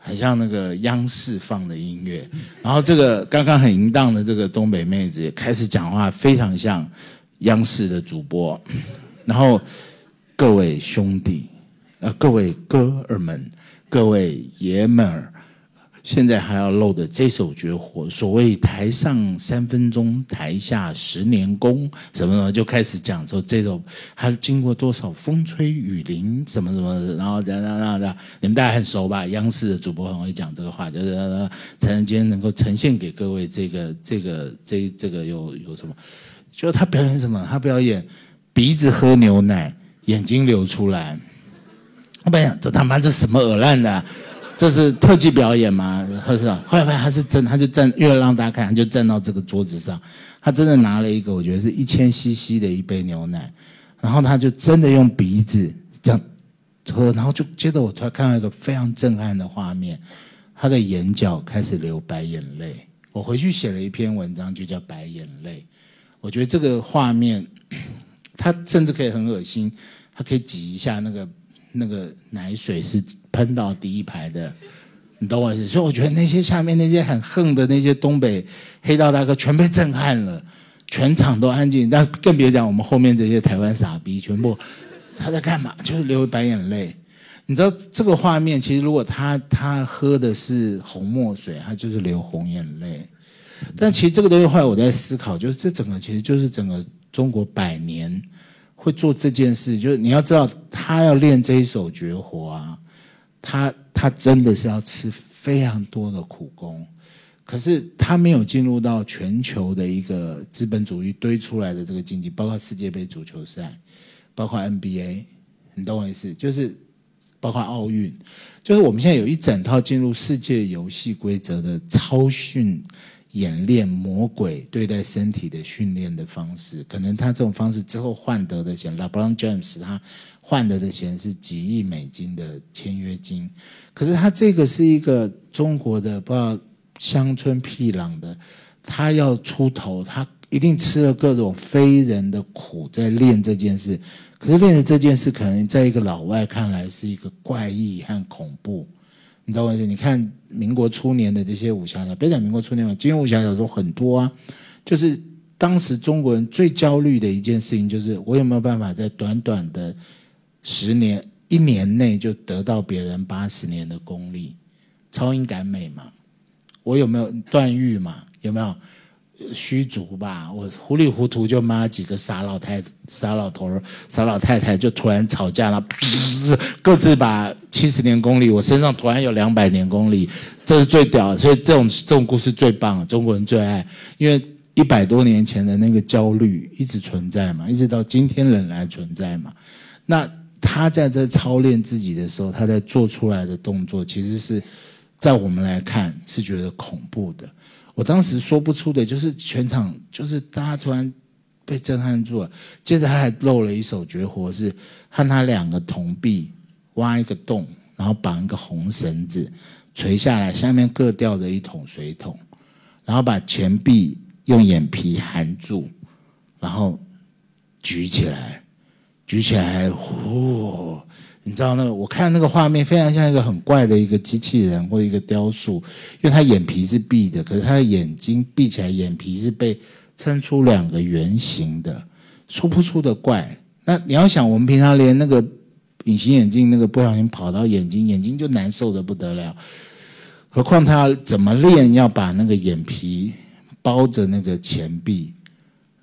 很像那个央视放的音乐，然后这个刚刚很淫荡的这个东北妹子也开始讲话，非常像央视的主播。然后各位兄弟，呃，各位哥儿们，各位爷们儿。现在还要露的这首绝活，所谓台上三分钟，台下十年功，什么什么就开始讲说这首还经过多少风吹雨淋，什么什么，然后这样这样这样，你们大家很熟吧？央视的主播很会讲这个话，就是才能今天能够呈现给各位这个这个这这个有有什么？就他表演什么？他表演鼻子喝牛奶，眼睛流出来。我本想这他妈这什么恶烂的？这是特技表演吗？还是？后来发现他是真，他就站，为了让大家看，他就站到这个桌子上，他真的拿了一个，我觉得是一千 CC 的一杯牛奶，然后他就真的用鼻子这样喝，然后就接着我突然看到一个非常震撼的画面，他的眼角开始流白眼泪。我回去写了一篇文章，就叫《白眼泪》。我觉得这个画面，他甚至可以很恶心，他可以挤一下那个。那个奶水是喷到第一排的，你懂我意思？所以我觉得那些下面那些很横的那些东北黑道大哥全被震撼了，全场都安静。但更别讲我们后面这些台湾傻逼，全部他在干嘛？就是流白眼泪。你知道这个画面，其实如果他他喝的是红墨水，他就是流红眼泪。但其实这个东西后来我在思考，就是这整个其实就是整个中国百年。会做这件事，就是你要知道，他要练这一手绝活啊，他他真的是要吃非常多的苦功，可是他没有进入到全球的一个资本主义堆出来的这个经济，包括世界杯足球赛，包括 NBA，你懂我意思？就是包括奥运，就是我们现在有一整套进入世界游戏规则的超训。演练魔鬼对待身体的训练的方式，可能他这种方式之后换得的钱，LeBron James 他换得的钱是几亿美金的签约金，可是他这个是一个中国的不知道乡村僻壤的，他要出头，他一定吃了各种非人的苦在练这件事，可是练的这件事可能在一个老外看来是一个怪异和恐怖。你懂我意思？你看民国初年的这些武侠小别讲民国初年嘛，金庸武侠小说很多啊。就是当时中国人最焦虑的一件事情，就是我有没有办法在短短的十年、一年内就得到别人八十年的功力，超英赶美嘛？我有没有段誉嘛？有没有？虚竹吧，我糊里糊涂就骂几个傻老太、傻老头、傻老太太，就突然吵架了，各自把七十年功力，我身上突然有两百年功力，这是最屌，所以这种这种故事最棒，中国人最爱，因为一百多年前的那个焦虑一直存在嘛，一直到今天仍然存在嘛。那他在这操练自己的时候，他在做出来的动作，其实是在我们来看是觉得恐怖的。我当时说不出的，就是全场就是大家突然被震撼住了。接着他还露了一手绝活，是和他两个铜币挖一个洞，然后绑一个红绳子垂下来，下面各吊着一桶水桶，然后把钱币用眼皮含住，然后举起来，举起来，呼。你知道那个？我看那个画面非常像一个很怪的一个机器人或一个雕塑，因为他眼皮是闭的，可是他的眼睛闭起来，眼皮是被撑出两个圆形的，说不出的怪。那你要想，我们平常连那个隐形眼镜那个不小心跑到眼睛，眼睛就难受的不得了，何况他怎么练要把那个眼皮包着那个钱币，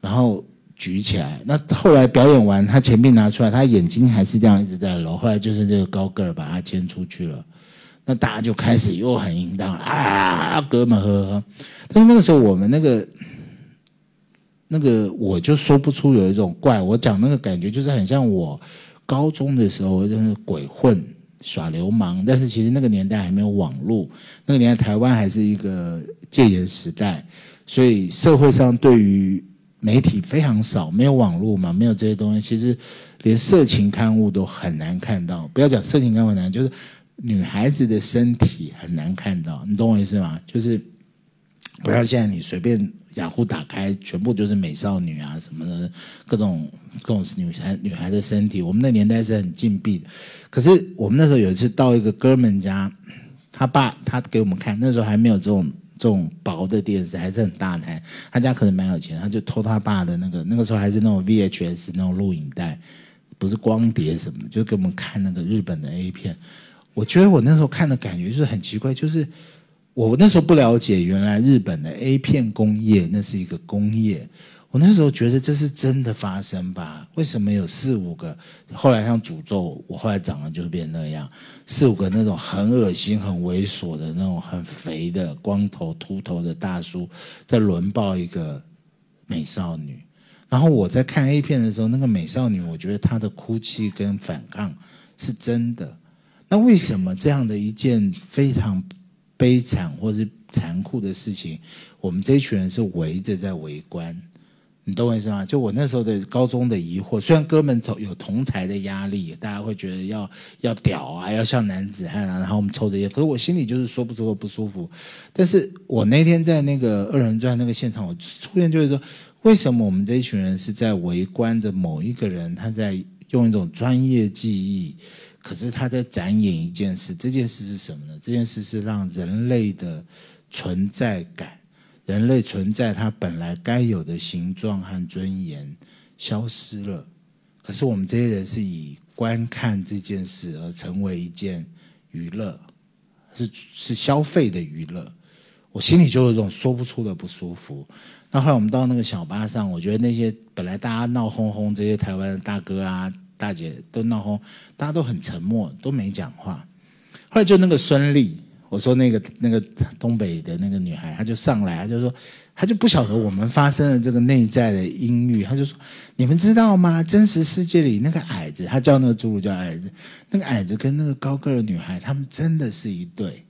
然后。举起来，那后来表演完，他前面拿出来，他眼睛还是这样一直在揉。后来就是这个高个儿把他牵出去了，那大家就开始又很淫荡啊，哥们呵呵。但是那个时候我们那个那个我就说不出有一种怪，我讲那个感觉就是很像我高中的时候，就是鬼混，耍流氓，但是其实那个年代还没有网络，那个年代台湾还是一个戒严时代，所以社会上对于媒体非常少，没有网络嘛，没有这些东西，其实连色情刊物都很难看到。不要讲色情刊物难，就是女孩子的身体很难看到，你懂我意思吗？就是不要现在你随便雅虎打开，全部就是美少女啊什么的，各种各种女孩女孩的身体。我们那年代是很禁闭的，可是我们那时候有一次到一个哥们家，他爸他给我们看，那时候还没有这种。这种薄的电视还是很大台，他家可能蛮有钱，他就偷他爸的那个，那个时候还是那种 VHS 那种录影带，不是光碟什么，就给我们看那个日本的 A 片。我觉得我那时候看的感觉就是很奇怪，就是我那时候不了解原来日本的 A 片工业那是一个工业。我那时候觉得这是真的发生吧？为什么有四五个？后来像诅咒，我后来长得就变那样，四五个那种很恶心、很猥琐的那种很肥的光头秃头的大叔，在轮抱一个美少女。然后我在看 A 片的时候，那个美少女，我觉得她的哭泣跟反抗是真的。那为什么这样的一件非常悲惨或是残酷的事情，我们这一群人是围着在围观？你懂我意思吗？就我那时候的高中的疑惑，虽然哥们同有同才的压力，大家会觉得要要屌啊，要像男子汉啊，然后我们抽着烟，可是我心里就是说不出个不舒服。但是我那天在那个二人转那个现场，我出现就是说，为什么我们这一群人是在围观着某一个人，他在用一种专业技艺，可是他在展演一件事，这件事是什么呢？这件事是让人类的存在感。人类存在它本来该有的形状和尊严消失了，可是我们这些人是以观看这件事而成为一件娱乐，是是消费的娱乐，我心里就有一种说不出的不舒服。那后来我们到那个小巴上，我觉得那些本来大家闹哄哄，这些台湾的大哥啊大姐都闹哄，大家都很沉默，都没讲话。后来就那个孙俪。我说那个那个东北的那个女孩，她就上来，她就说，她就不晓得我们发生了这个内在的阴郁，她就说，你们知道吗？真实世界里那个矮子，她叫那个侏儒叫矮子，那个矮子跟那个高个的女孩，他们真的是一对。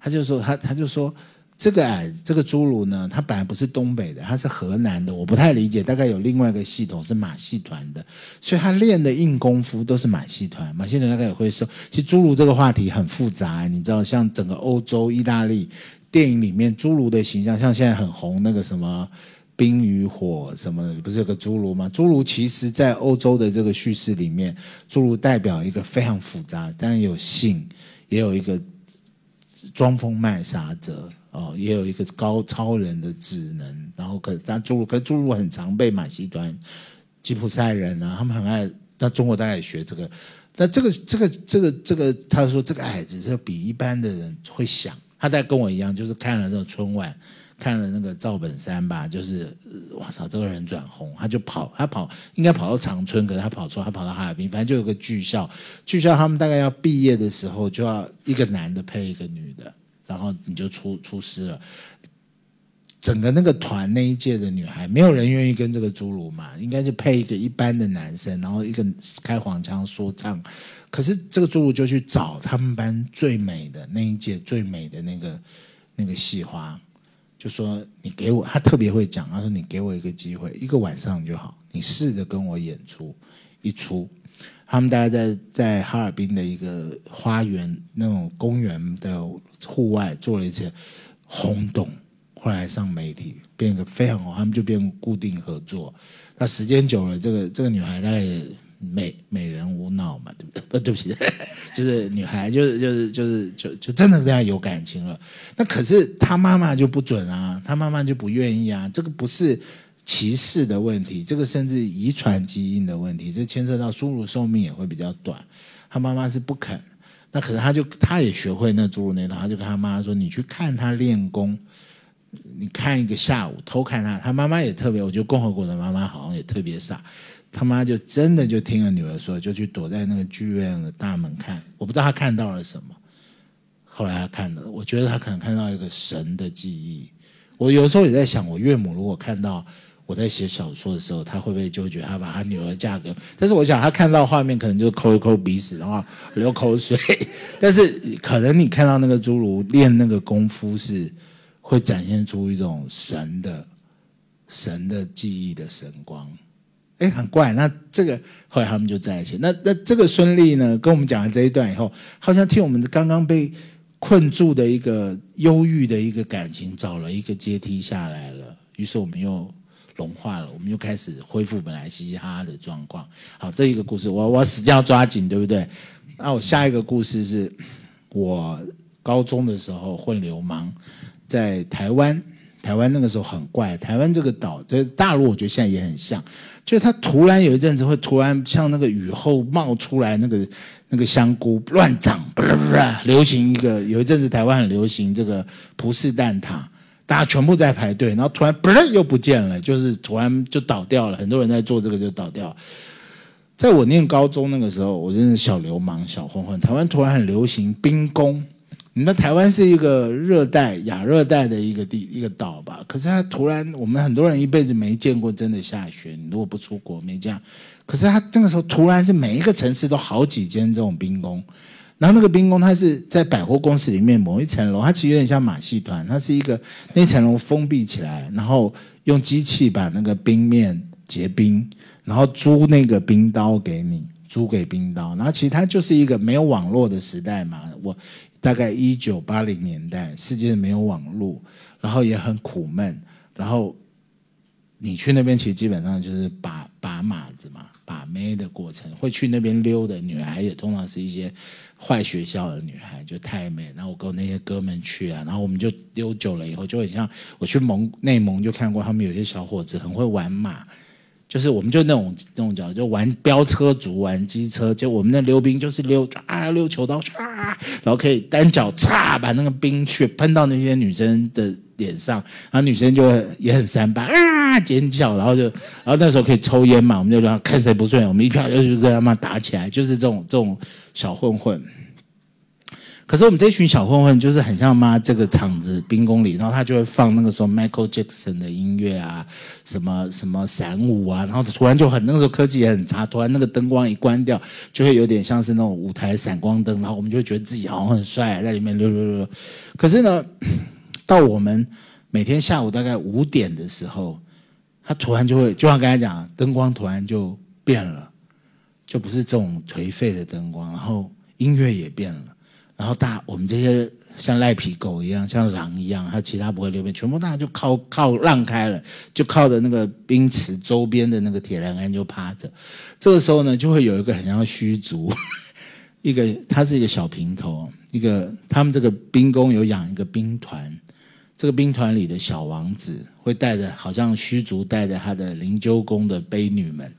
她就说，她她就说。这个矮这个侏儒呢，他本来不是东北的，他是河南的。我不太理解，大概有另外一个系统是马戏团的，所以他练的硬功夫都是马戏团。马戏团大概也会说，其实侏儒这个话题很复杂，你知道，像整个欧洲、意大利电影里面侏儒的形象，像现在很红那个什么《冰与火》什么，不是有个侏儒吗？侏儒其实在欧洲的这个叙事里面，侏儒代表一个非常复杂，当然有性，也有一个装疯卖傻者。哦，也有一个高超人的智能，然后可但侏儒，可侏儒很常被马戏团、吉普赛人啊，他们很爱。那中国大概也学这个，那这个这个这个这个，他说这个矮子是比一般的人会想。他在跟我一样，就是看了那个春晚，看了那个赵本山吧，就是我操，这个人转红，他就跑，他跑应该跑到长春，可是他跑错，他跑到哈尔滨，反正就有个剧校，剧校他们大概要毕业的时候，就要一个男的配一个女的。然后你就出出师了，整个那个团那一届的女孩，没有人愿意跟这个侏儒嘛，应该是配一个一般的男生，然后一个开黄腔说唱。可是这个侏儒就去找他们班最美的那一届最美的那个那个戏花，就说你给我，他特别会讲，他说你给我一个机会，一个晚上就好，你试着跟我演出一出。他们大概在在哈尔滨的一个花园那种公园的户外做了一次轰动，后来上媒体，变得非常好，他们就变固定合作。那时间久了，这个这个女孩大概美美人无脑嘛，对不对？不对不起，就是女孩就是就是就是就就真的跟他有感情了。那可是她妈妈就不准啊，她妈妈就不愿意啊，这个不是。歧视的问题，这个甚至遗传基因的问题，这牵涉到侏儒寿命也会比较短。他妈妈是不肯，那可是他就他也学会那侏儒那套，他就跟他妈妈说：“你去看他练功，你看一个下午，偷看他。”他妈妈也特别，我觉得共和国的妈妈好像也特别傻。他妈就真的就听了女儿说，就去躲在那个剧院的大门看。我不知道他看到了什么，后来他看到，我觉得他可能看到一个神的记忆。我有时候也在想，我岳母如果看到。我在写小说的时候，他会不会就会觉得他把他女儿嫁给？但是我想他看到画面，可能就抠一抠鼻屎，然后流口水。但是可能你看到那个侏儒练那个功夫，是会展现出一种神的神的记忆的神光。哎，很怪。那这个后来他们就在一起。那那这个孙俪呢，跟我们讲完这一段以后，好像替我们刚刚被困住的一个忧郁的一个感情找了一个阶梯下来了。于是我们又。融化了，我们又开始恢复本来嘻嘻哈哈的状况。好，这一个故事，我我使劲要抓紧，对不对？那我下一个故事是，我高中的时候混流氓，在台湾，台湾那个时候很怪，台湾这个岛，在大陆我觉得现在也很像，就是它突然有一阵子会突然像那个雨后冒出来那个那个香菇乱长，<clears throat> 流行一个有一阵子台湾很流行这个葡式蛋挞。大家全部在排队，然后突然不是又不见了，就是突然就倒掉了。很多人在做这个就倒掉。在我念高中那个时候，我真是小流氓、小混混。台湾突然很流行冰宫，你们台湾是一个热带、亚热带的一个地一个岛吧？可是它突然，我们很多人一辈子没见过真的下雪。你如果不出国，没这样。可是它那个时候突然是每一个城市都好几间这种冰宫。然后那个冰宫，它是在百货公司里面某一层楼，它其实有点像马戏团，它是一个那层楼封闭起来，然后用机器把那个冰面结冰，然后租那个冰刀给你，租给冰刀。然后其实它就是一个没有网络的时代嘛，我大概一九八零年代，世界没有网络，然后也很苦闷，然后你去那边其实基本上就是把马子嘛。把妹的过程，会去那边溜的女孩也通常是一些坏学校的女孩，就太美。然后我跟我那些哥们去啊，然后我们就溜久了以后，就很像我去蒙内蒙就看过，他们有些小伙子很会玩马，就是我们就那种那种叫就玩飙车族玩机车，就我们那溜冰就是溜啊溜球刀唰，然后可以单脚嚓把那个冰雪喷到那些女生的。脸上，然后女生就会也很三八啊尖叫，然后就，然后那时候可以抽烟嘛，我们就让看谁不顺眼，我们一票就就跟他们打起来，就是这种这种小混混。可是我们这群小混混就是很像妈这个场子冰宫里，然后他就会放那个时候 Michael Jackson 的音乐啊，什么什么闪舞啊，然后突然就很那个时候科技也很差，突然那个灯光一关掉，就会有点像是那种舞台闪光灯，然后我们就觉得自己好像很帅，在里面溜溜溜。可是呢。到我们每天下午大概五点的时候，他突然就会，就像刚才讲，灯光突然就变了，就不是这种颓废的灯光，然后音乐也变了，然后大我们这些像赖皮狗一样，像狼一样，他其他不会溜冰，全部大家就靠靠让开了，就靠着那个冰池周边的那个铁栏杆就趴着。这个时候呢，就会有一个很像虚竹，<laughs> 一个他是一个小平头，一个他们这个冰宫有养一个兵团。这个兵团里的小王子会带着，好像虚竹带着他的灵鹫宫的卑女们，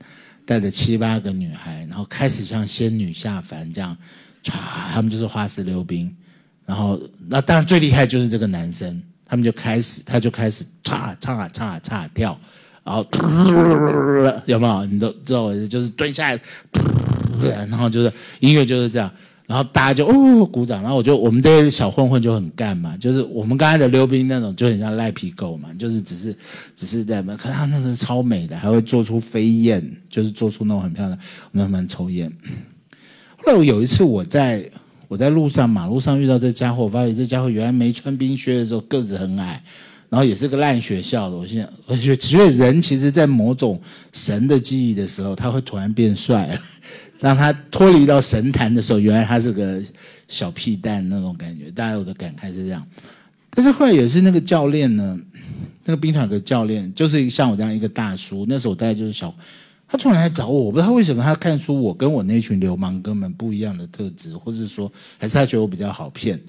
带着七八个女孩，然后开始像仙女下凡这样，唰，他们就是花式溜冰，然后那当然最厉害就是这个男生，他们就开始，他就开始叉叉叉叉跳，然后有没有？你都知道，就是蹲下来，然后就是音乐就是这样。然后大家就哦鼓掌，然后我就我们这些小混混就很干嘛，就是我们刚才的溜冰那种就很像赖皮狗嘛，就是只是只是在那，可是他那是超美的，还会做出飞燕，就是做出那种很漂亮，慢慢抽烟。后来我有一次我在我在路上马路上遇到这家伙，我发现这家伙原来没穿冰靴的时候个子很矮，然后也是个烂学校的。我现在我觉得，所以人其实，在某种神的记忆的时候，他会突然变帅。让他脱离到神坛的时候，原来他是个小屁蛋那种感觉，大家有的感慨是这样。但是后来也是那个教练呢，那个兵团的教练，就是像我这样一个大叔，那时候我大概就是小，他突然来找我，我不知道为什么，他看出我跟我那群流氓哥们不一样的特质，或者说还是他觉得我比较好骗，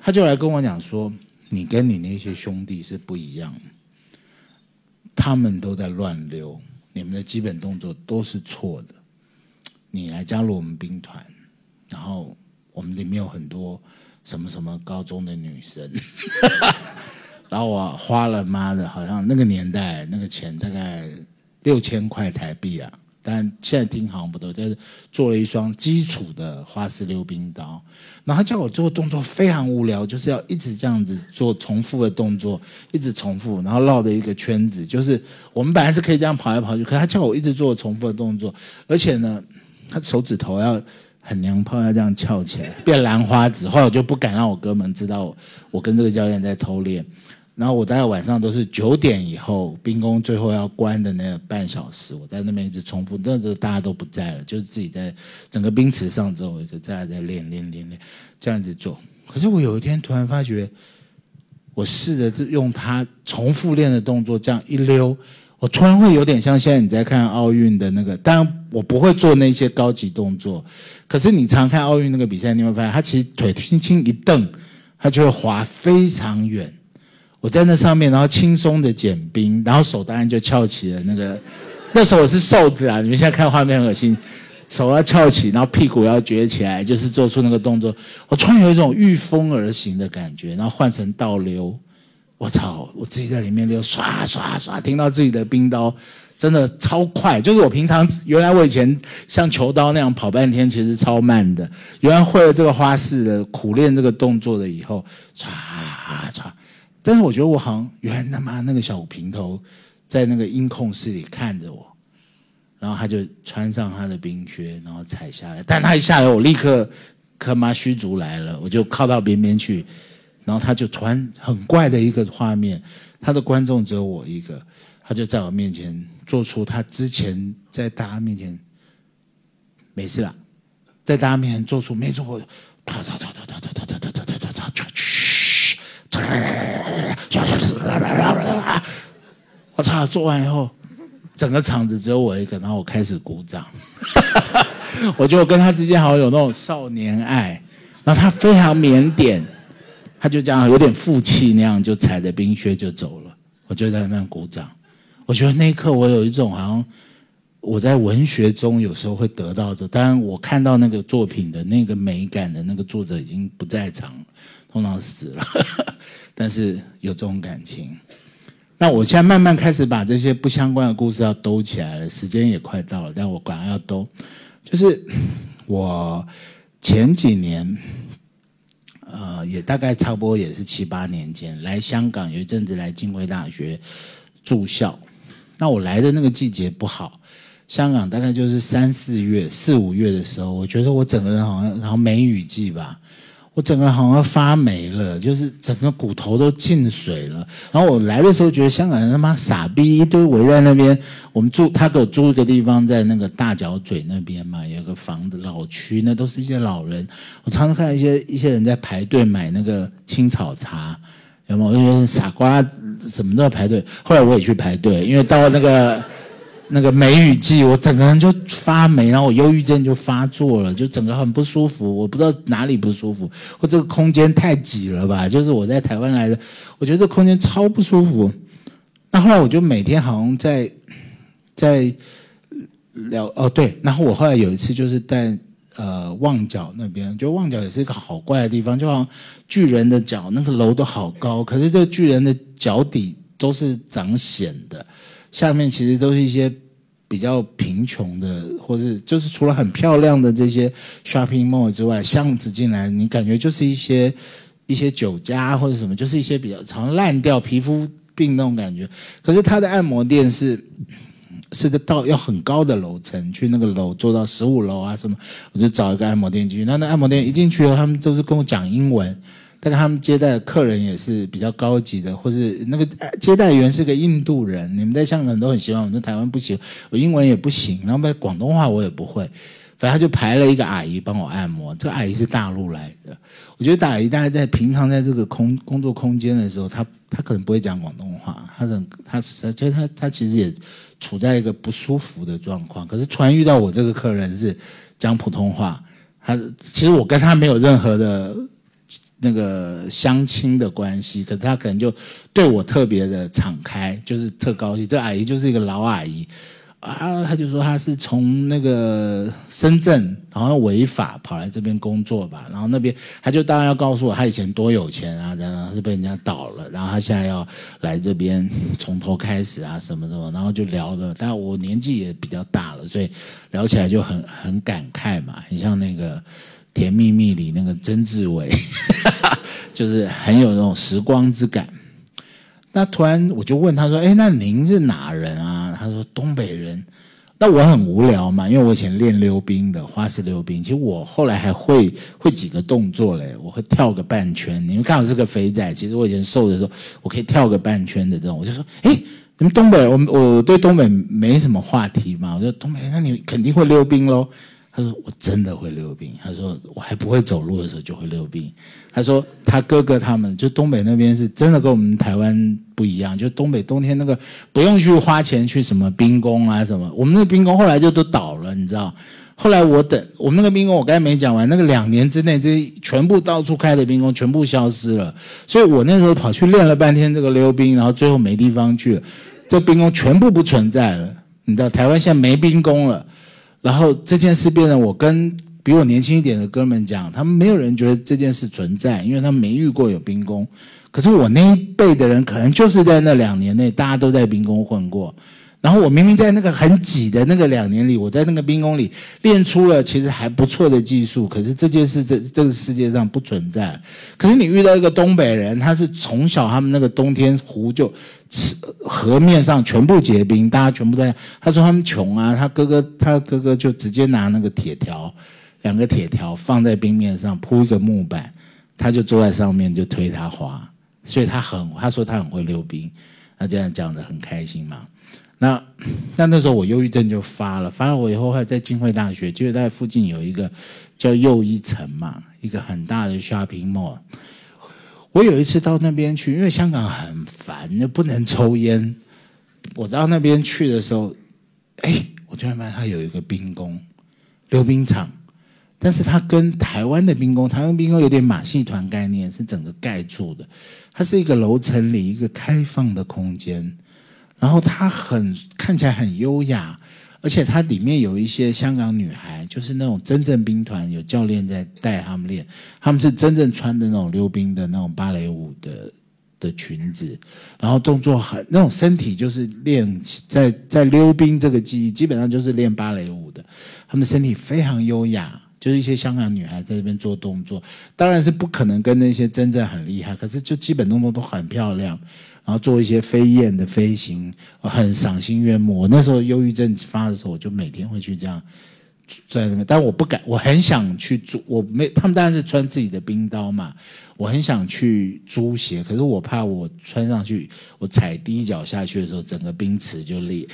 他就来跟我讲说，你跟你那些兄弟是不一样，他们都在乱溜，你们的基本动作都是错的。你来加入我们兵团，然后我们里面有很多什么什么高中的女生，<laughs> 然后我花了妈的，好像那个年代那个钱大概六千块台币啊，但现在听好像不多，但是做了一双基础的花式溜冰刀。然后他叫我做动作非常无聊，就是要一直这样子做重复的动作，一直重复，然后绕着一个圈子。就是我们本来是可以这样跑来跑去，可是他叫我一直做重复的动作，而且呢，他手指头要很娘炮，要这样翘起来变兰花指。后来我就不敢让我哥们知道我跟这个教练在偷练。然后我大概晚上都是九点以后，冰宫最后要关的那个半小时，我在那边一直重复。那时候大家都不在了，就是自己在整个冰池上之后，我就在在练练练练，这样子做。可是我有一天突然发觉，我试着用它重复练的动作这样一溜，我突然会有点像现在你在看奥运的那个。当然我不会做那些高级动作，可是你常看奥运那个比赛，你会发现他其实腿轻轻一蹬，他就会滑非常远。我在那上面，然后轻松的减冰，然后手当然就翘起了。那个 <laughs> 那时候我是瘦子啊，你们现在看画面很恶心，手要翘起，然后屁股要撅起来，就是做出那个动作。我突然有一种御风而行的感觉，然后换成倒溜，我操！我自己在里面溜，刷刷刷，听到自己的冰刀真的超快。就是我平常原来我以前像球刀那样跑半天，其实超慢的。原来会了这个花式的苦练这个动作的以后，唰唰。但是我觉得我好像原来他妈那个小平头，在那个音控室里看着我，然后他就穿上他的冰靴，然后踩下来。但他一下来，我立刻他妈虚竹来了，我就靠到边边去，然后他就突然很怪的一个画面，他的观众只有我一个，他就在我面前做出他之前在大家面前没事了，在大家面前做出没做过，哒哒哒哒哒哒哒哒哒哒哒哒，嘘，我操！做完以后，整个场子只有我一个，然后我开始鼓掌。我觉得我跟他之间好像有那种少年爱。然后他非常腼腆，他就这样有点负气那样，就踩着冰靴就走了。我就在那边鼓掌。我觉得那一刻我有一种好像我在文学中有时候会得到的，当然我看到那个作品的那个美感的那个作者已经不在场，通常死了。<laughs> 但是有这种感情，那我现在慢慢开始把这些不相关的故事要兜起来了，时间也快到了，但我果然要兜。就是我前几年，呃，也大概差不多也是七八年前来香港，有一阵子来浸会大学住校。那我来的那个季节不好，香港大概就是三四月、四五月的时候，我觉得我整个人好像，然后梅雨季吧。我整个人好像发霉了，就是整个骨头都进水了。然后我来的时候觉得香港人他妈傻逼，一堆围在那边。我们住他给我租的地方在那个大角嘴那边嘛，有个房子老区，那都是一些老人。我常常看到一些一些人在排队买那个青草茶，有没有？我就觉得傻瓜，什么都要排队。后来我也去排队，因为到那个。<laughs> 那个梅雨季，我整个人就发霉，然后我忧郁症就发作了，就整个很不舒服。我不知道哪里不舒服，或这个空间太挤了吧？就是我在台湾来的，我觉得这空间超不舒服。那后来我就每天好像在在聊哦，对。然后我后来有一次就是在呃旺角那边，就旺角也是一个好怪的地方，就好像巨人的脚，那个楼都好高，可是这个巨人的脚底都是长蚬的。下面其实都是一些比较贫穷的，或是就是除了很漂亮的这些 shopping mall 之外，巷子进来你感觉就是一些一些酒家或者什么，就是一些比较常烂掉皮肤病那种感觉。可是他的按摩店是是个到要很高的楼层，去那个楼做到十五楼啊什么，我就找一个按摩店进去。那那按摩店一进去后，他们都是跟我讲英文。但是他们接待的客人也是比较高级的，或是那个接待员是个印度人。你们在香港都很喜欢，我在台湾不行，我英文也不行，然后在广东话我也不会。反正他就排了一个阿姨帮我按摩，这个阿姨是大陆来的。我觉得大姨大概在平常在这个空工作空间的时候，她她可能不会讲广东话，她很她她她其实也处在一个不舒服的状况。可是突然遇到我这个客人是讲普通话，她其实我跟她没有任何的。那个相亲的关系，可是她可能就对我特别的敞开，就是特高兴。这阿姨就是一个老阿姨，啊，他就说他是从那个深圳，然后违法跑来这边工作吧，然后那边他就当然要告诉我他以前多有钱啊，然后是被人家倒了，然后他现在要来这边从头开始啊，什么什么，然后就聊的，但我年纪也比较大了，所以聊起来就很很感慨嘛，很像那个《甜蜜蜜》里那个曾志伟，<laughs> 就是很有那种时光之感。那突然我就问他说：“哎，那您是哪人啊？”他说：“东北人。”那我很无聊嘛，因为我以前练溜冰的，花式溜冰。其实我后来还会会几个动作嘞，我会跳个半圈。你们看我是个肥仔，其实我以前瘦的时候，我可以跳个半圈的这种。我就说：“哎，你们东北，我我对东北没什么话题嘛。”我说：“东北，那你肯定会溜冰喽。”他说：“我真的会溜冰。”他说：“我还不会走路的时候就会溜冰。”他说：“他哥哥他们就东北那边是真的跟我们台湾不一样，就东北冬天那个不用去花钱去什么冰宫啊什么，我们那个冰宫后来就都倒了，你知道？后来我等我们那个冰宫，我刚才没讲完，那个两年之内这全部到处开的冰宫全部消失了，所以我那时候跑去练了半天这个溜冰，然后最后没地方去，这冰宫全部不存在了，你知道？台湾现在没冰宫了。”然后这件事变得我跟比我年轻一点的哥们讲，他们没有人觉得这件事存在，因为他们没遇过有兵工。可是我那一辈的人，可能就是在那两年内，大家都在兵工混过。然后我明明在那个很挤的那个两年里，我在那个冰宫里练出了其实还不错的技术。可是这件事，这这个世界上不存在。可是你遇到一个东北人，他是从小他们那个冬天湖就。河面上全部结冰，大家全部在。他说他们穷啊，他哥哥他哥哥就直接拿那个铁条，两个铁条放在冰面上铺一个木板，他就坐在上面就推他滑，所以他很他说他很会溜冰，他这样讲的很开心嘛。那那那时候我忧郁症就发了，发了我以后还在金汇大学，就在附近有一个叫又一城嘛，一个很大的 shopping mall。我有一次到那边去，因为香港很烦，又不能抽烟。我到那边去的时候，哎，我突然发现它有一个冰宫溜冰场，但是它跟台湾的冰宫，台湾冰宫有点马戏团概念，是整个盖住的。它是一个楼层里一个开放的空间，然后她很看起来很优雅。而且她里面有一些香港女孩，就是那种真正兵团，有教练在带他们练，他们是真正穿的那种溜冰的那种芭蕾舞的的裙子，然后动作很那种身体就是练在在溜冰这个技艺，基本上就是练芭蕾舞的，他们身体非常优雅，就是一些香港女孩在这边做动作，当然是不可能跟那些真正很厉害，可是就基本动作都很漂亮。然后做一些飞燕的飞行，很赏心悦目。我那时候忧郁症发的时候，我就每天会去这样在那边，但我不敢，我很想去租。我没，他们当然是穿自己的冰刀嘛。我很想去租鞋，可是我怕我穿上去，我踩第一脚下去的时候，整个冰池就裂，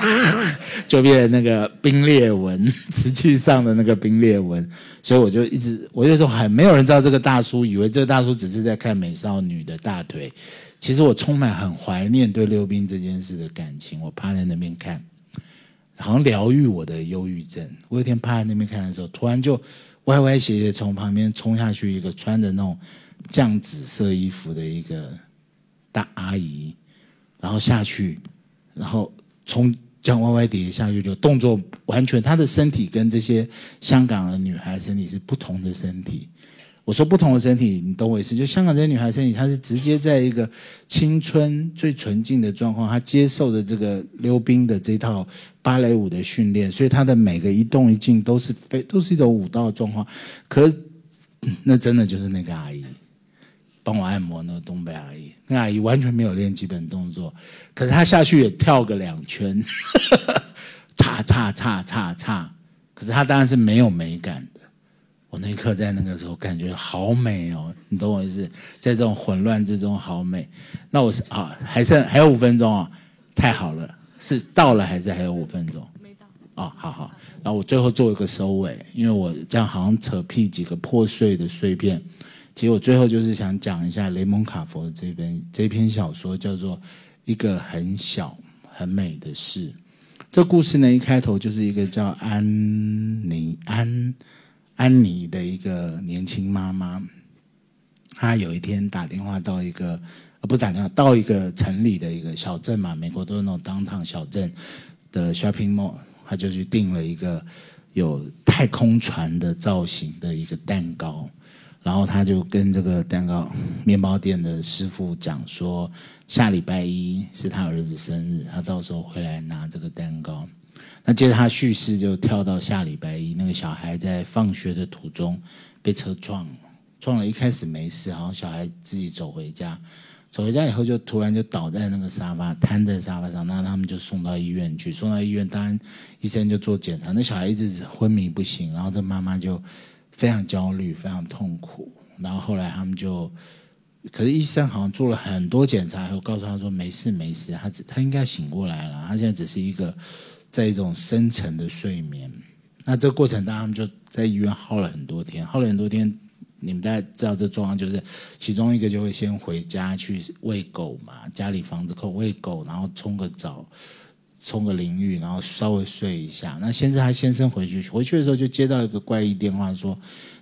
<laughs> 就变那个冰裂纹，<laughs> 瓷器上的那个冰裂纹。所以我就一直，我那时候还没有人知道这个大叔，以为这个大叔只是在看美少女的大腿。其实我充满很怀念对溜冰这件事的感情。我趴在那边看，好像疗愈我的忧郁症。我有一天趴在那边看的时候，突然就歪歪斜斜从旁边冲下去一个穿着那种酱紫色衣服的一个大阿姨，然后下去，然后从这样歪歪叠下去，就动作完全，她的身体跟这些香港的女孩身体是不同的身体。我说不同的身体，你懂我意思？就香港这些女孩身体，她是直接在一个青春最纯净的状况，她接受的这个溜冰的这套芭蕾舞的训练，所以她的每个一动一静都是非都是一种舞蹈的状况。可那真的就是那个阿姨帮我按摩，那个东北阿姨，那阿姨完全没有练基本动作，可是她下去也跳个两圈，<laughs> 叉叉叉叉叉，可是她当然是没有美感。我那一刻在那个时候感觉好美哦，你懂我意思？在这种混乱之中好美。那我是啊，还剩还有五分钟啊，太好了，是到了还是还有五分钟？没到。哦，好好。然后我最后做一个收尾，因为我这样好像扯屁几个破碎的碎片。其实我最后就是想讲一下雷蒙卡佛的这篇这篇小说，叫做《一个很小很美的事》。这故事呢，一开头就是一个叫安妮安。安妮的一个年轻妈妈，她有一天打电话到一个，呃，不打电话到一个城里的一个小镇嘛，美国都是那种当趟小镇，的 shopping mall，他就去订了一个有太空船的造型的一个蛋糕，然后他就跟这个蛋糕面包店的师傅讲说，下礼拜一是他儿子生日，他到时候会来拿这个蛋糕。那接着他叙事就跳到下礼拜一，那个小孩在放学的途中被车撞了，撞了一开始没事，然后小孩自己走回家。走回家以后，就突然就倒在那个沙发，瘫在沙发上。那他们就送到医院去，送到医院，当然医生就做检查。那小孩一直昏迷不醒，然后这妈妈就非常焦虑，非常痛苦。然后后来他们就，可是医生好像做了很多检查以后，告诉他说没事没事，他只他应该醒过来了，他现在只是一个在一种深层的睡眠。那这个过程当中，就在医院耗了很多天，耗了很多天。你们大家知道这状况，就是其中一个就会先回家去喂狗嘛，家里房子口喂狗，然后冲个澡，冲个淋浴，然后稍微睡一下。那先是他先生回去，回去的时候就接到一个怪异电话，说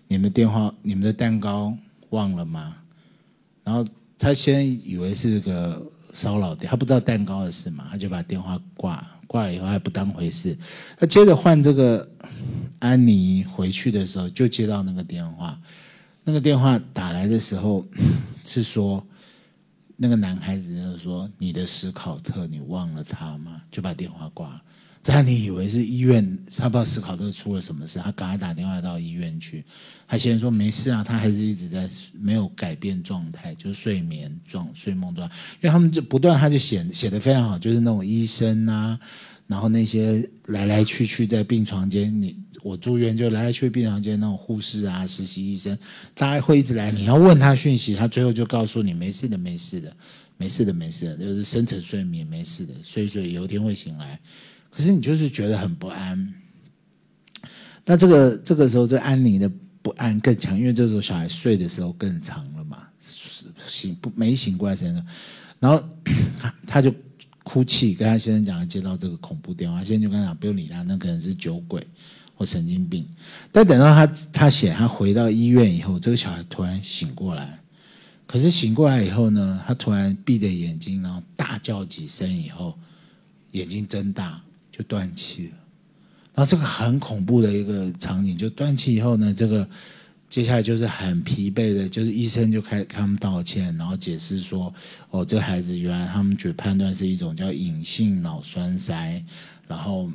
你们电话、你们的蛋糕忘了吗？然后他先以为是个骚扰电，他不知道蛋糕的事嘛，他就把电话挂，挂了以后还不当回事。他接着换这个安妮回去的时候，就接到那个电话。那个电话打来的时候，<clears throat> 是说那个男孩子就说：“你的史考特，你忘了他吗？”就把电话挂了。在你以为是医院，他不知道史考特出了什么事，他赶快打电话到医院去。他先说没事啊，他还是一直在没有改变状态，就是睡眠状、睡梦状。因为他们就不断，他就写写的非常好，就是那种医生啊，然后那些来来去去在病床间你。我住院就来来去病床间那种护士啊、实习医生，大家会一直来。你要问他讯息，他最后就告诉你没事的、没事的、没事的、没事的，就是深层睡眠没事的，睡一睡有一天会醒来。可是你就是觉得很不安。那这个这个时候，这安宁的不安更强，因为这时候小孩睡的时候更长了嘛，醒不没醒过来时间，然后 <coughs> 他就哭泣，跟他先生讲，接到这个恐怖电话，先生就跟他讲不用理他，那可能是酒鬼。或神经病，但等到他他写他回到医院以后，这个小孩突然醒过来，可是醒过来以后呢，他突然闭着眼睛，然后大叫几声以后，眼睛睁大就断气了。然后这个很恐怖的一个场景，就断气以后呢，这个接下来就是很疲惫的，就是医生就开他们道歉，然后解释说，哦，这孩子原来他们觉判断是一种叫隐性脑栓塞，然后。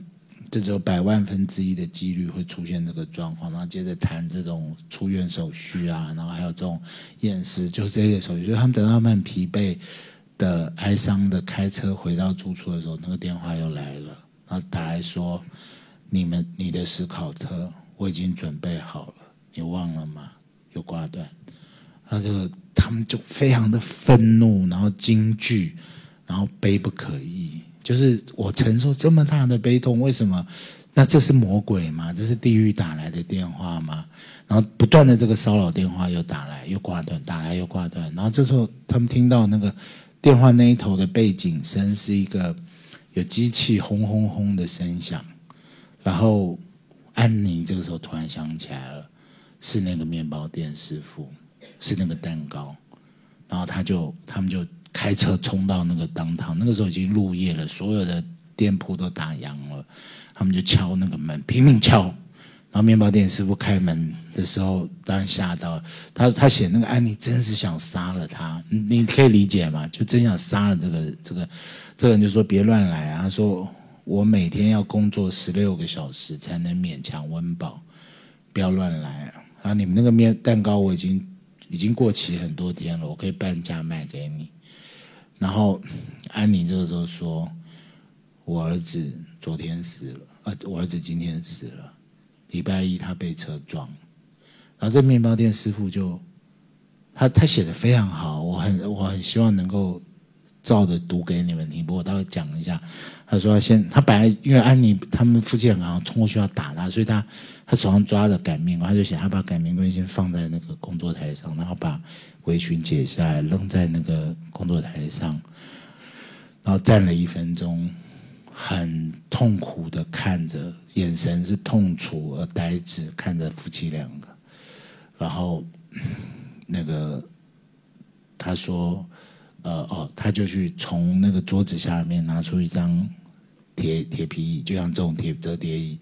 这只有百万分之一的几率会出现这个状况，然后接着谈这种出院手续啊，然后还有这种验尸，就是这些手续。就他们等到他们很疲惫的、哀伤的开车回到住处的时候，那个电话又来了，然后打来说：“你们你的史考特我已经准备好了，你忘了吗？”又挂断。那这个他们就非常的愤怒，然后惊惧，然后悲不可抑。就是我承受这么大的悲痛，为什么？那这是魔鬼吗？这是地狱打来的电话吗？然后不断的这个骚扰电话又打来又挂断，打来又挂断。然后这时候他们听到那个电话那一头的背景声是一个有机器轰轰轰的声响。然后安妮这个时候突然想起来了，是那个面包店师傅，是那个蛋糕。然后他就他们就。开车冲到那个当堂，那个时候已经入夜了，所有的店铺都打烊了，他们就敲那个门，拼命敲。然后面包店师傅开门的时候，当然吓到他。他写那个安妮真是想杀了他，你你可以理解吗？就真想杀了这个这个这个人，就说别乱来啊！他说我每天要工作十六个小时才能勉强温饱，不要乱来啊！你们那个面蛋糕我已经已经过期很多天了，我可以半价卖给你。然后，安妮这个时候说：“我儿子昨天死了，呃，我儿子今天死了，礼拜一他被车撞。”然后这面包店师傅就，他他写的非常好，我很我很希望能够照着读给你们听，不过我待会讲一下。他说：“先，他本来因为安妮他们夫妻俩冲过去要打他，所以他他手上抓着擀面棍，他就想他把擀面棍先放在那个工作台上，然后把。”围裙解下来，扔在那个工作台上，然后站了一分钟，很痛苦的看着，眼神是痛楚而呆滞，看着夫妻两个。然后那个他说：“呃，哦，他就去从那个桌子下面拿出一张铁铁皮椅，就像这种铁折叠椅，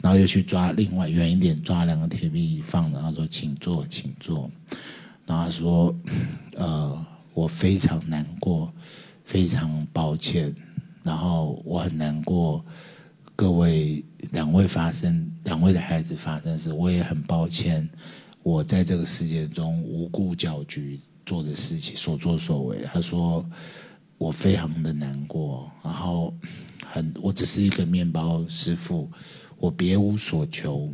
然后又去抓另外远一点抓两个铁皮椅放，然后说请坐，请坐。然后他说，<clears throat> 呃，我非常难过，非常抱歉，然后我很难过，各位两位发生两位的孩子发生事，我也很抱歉，我在这个事件中无故搅局做的事情所作所为。他说。我非常的难过，然后很，我只是一个面包师傅，我别无所求。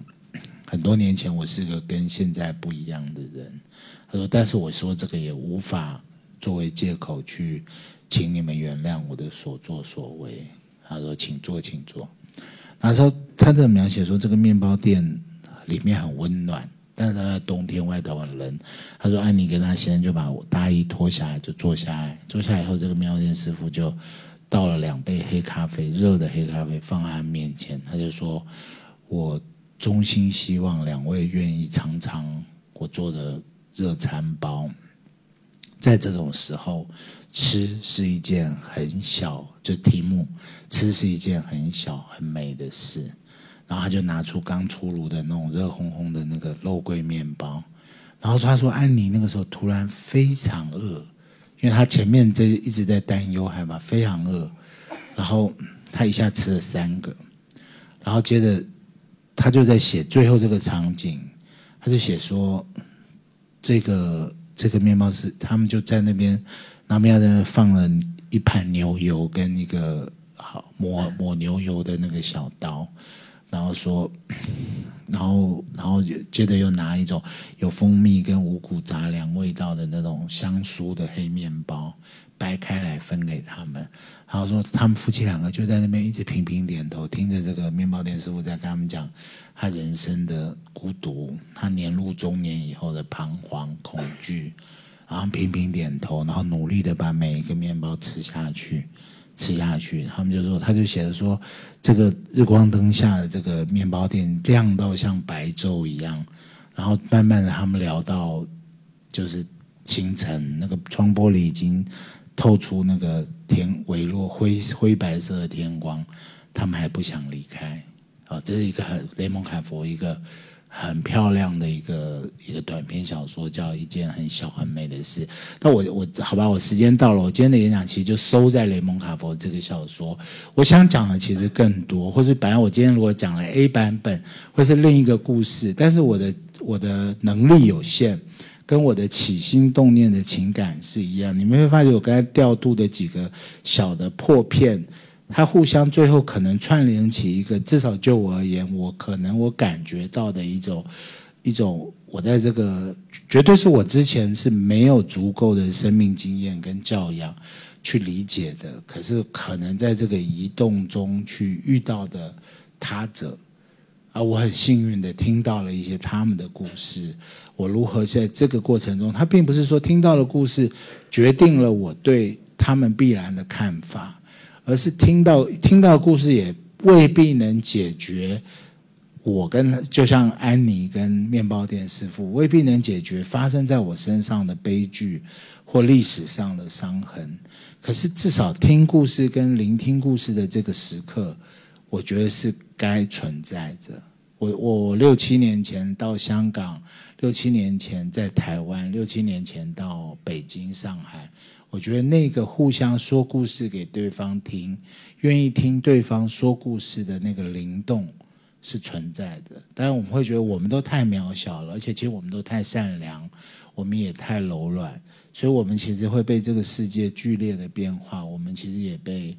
很多年前，我是个跟现在不一样的人。他说，但是我说这个也无法作为借口去，请你们原谅我的所作所为。他说，请坐，请坐。他说，他的描写说，这个面包店里面很温暖。但是他在冬天外头很冷，他说安妮跟他先生就把大衣脱下来就坐下来，坐下来以后，这个面包店师傅就倒了两杯黑咖啡，热的黑咖啡放在他面前，他就说：“我衷心希望两位愿意尝尝我做的热餐包。在这种时候，吃是一件很小，就题目，吃是一件很小很美的事。”然后他就拿出刚出炉的那种热烘烘的那个肉桂面包，然后他说：“安妮那个时候突然非常饿，因为他前面这一直在担忧害怕，非常饿。然后他一下吃了三个，然后接着他就在写最后这个场景，他就写说这个这个面包是他们就在那边，那边在那放了一盘牛油跟一个好抹抹牛油的那个小刀。”然后说，<coughs> 然后，然后接着又拿一种有蜂蜜跟五谷杂粮味道的那种香酥的黑面包掰开来分给他们。然后说，他们夫妻两个就在那边一直频频点头，听着这个面包店师傅在跟他们讲他人生的孤独，他年入中年以后的彷徨恐惧，然后频频点头，然后努力的把每一个面包吃下去。吃下去，他们就说，他就写着说，这个日光灯下的这个面包店亮到像白昼一样，然后慢慢的他们聊到，就是清晨，那个窗玻璃已经透出那个天微弱灰灰白色的天光，他们还不想离开，啊，这是一个很雷蒙卡佛一个。很漂亮的一个一个短篇小说，叫一件很小很美的事。那我我好吧，我时间到了，我今天的演讲其实就收在雷蒙卡佛这个小说。我想讲的其实更多，或是本来我今天如果讲了 A 版本，或是另一个故事，但是我的我的能力有限，跟我的起心动念的情感是一样。你们会发现，我刚才调度的几个小的破片。它互相最后可能串联起一个，至少就我而言，我可能我感觉到的一种一种，我在这个绝对是我之前是没有足够的生命经验跟教养去理解的，可是可能在这个移动中去遇到的他者，啊，我很幸运的听到了一些他们的故事，我如何在这个过程中，他并不是说听到的故事决定了我对他们必然的看法。而是听到听到故事也未必能解决我跟就像安妮跟面包店师傅未必能解决发生在我身上的悲剧或历史上的伤痕。可是至少听故事跟聆听故事的这个时刻，我觉得是该存在着。我我六七年前到香港，六七年前在台湾，六七年前到北京、上海。我觉得那个互相说故事给对方听，愿意听对方说故事的那个灵动是存在的。当然，我们会觉得我们都太渺小了，而且其实我们都太善良，我们也太柔软，所以我们其实会被这个世界剧烈的变化，我们其实也被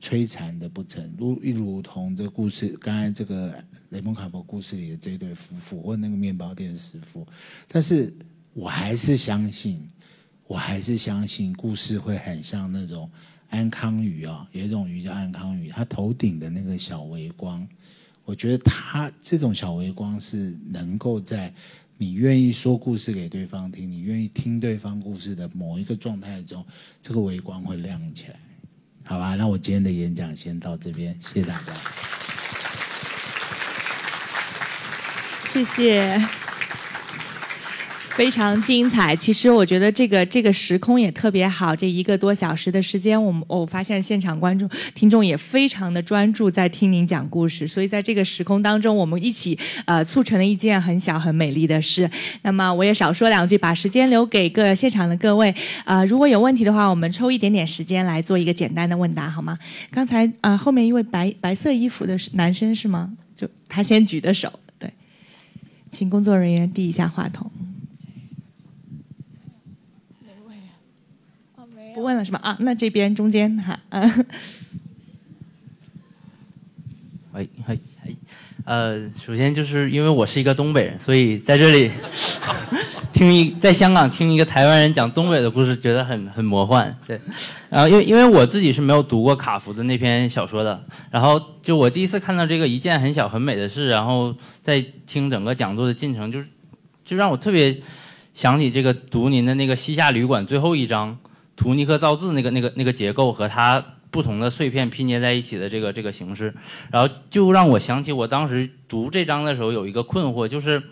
摧残的不成。如一如同这故事，刚才这个雷蒙卡博故事里的这对夫妇，或那个面包店师傅，但是我还是相信。我还是相信故事会很像那种安康鱼啊，有一种鱼叫安康鱼，它头顶的那个小微光，我觉得它这种小微光是能够在你愿意说故事给对方听，你愿意听对方故事的某一个状态中，这个微光会亮起来，好吧？那我今天的演讲先到这边，谢谢大家，谢谢。非常精彩。其实我觉得这个这个时空也特别好，这一个多小时的时间，我们我发现现场观众听众也非常的专注在听您讲故事。所以在这个时空当中，我们一起呃促成了一件很小很美丽的事。那么我也少说两句，把时间留给各现场的各位。呃，如果有问题的话，我们抽一点点时间来做一个简单的问答，好吗？刚才啊后面一位白白色衣服的男生是吗？就他先举的手，对，请工作人员递一下话筒。不问了是吧？啊，那这边中间哈，嗯。喂，<laughs> 嘿，嘿，呃，首先就是因为我是一个东北人，所以在这里 <laughs> 听一在香港听一个台湾人讲东北的故事，觉得很很魔幻。对，然后因为因为我自己是没有读过卡夫的那篇小说的，然后就我第一次看到这个一件很小很美的事，然后在听整个讲座的进程，就是就让我特别想起这个读您的那个西夏旅馆最后一章。图尼克造字那个那个那个结构和它不同的碎片拼接在一起的这个这个形式，然后就让我想起我当时读这章的时候有一个困惑，就是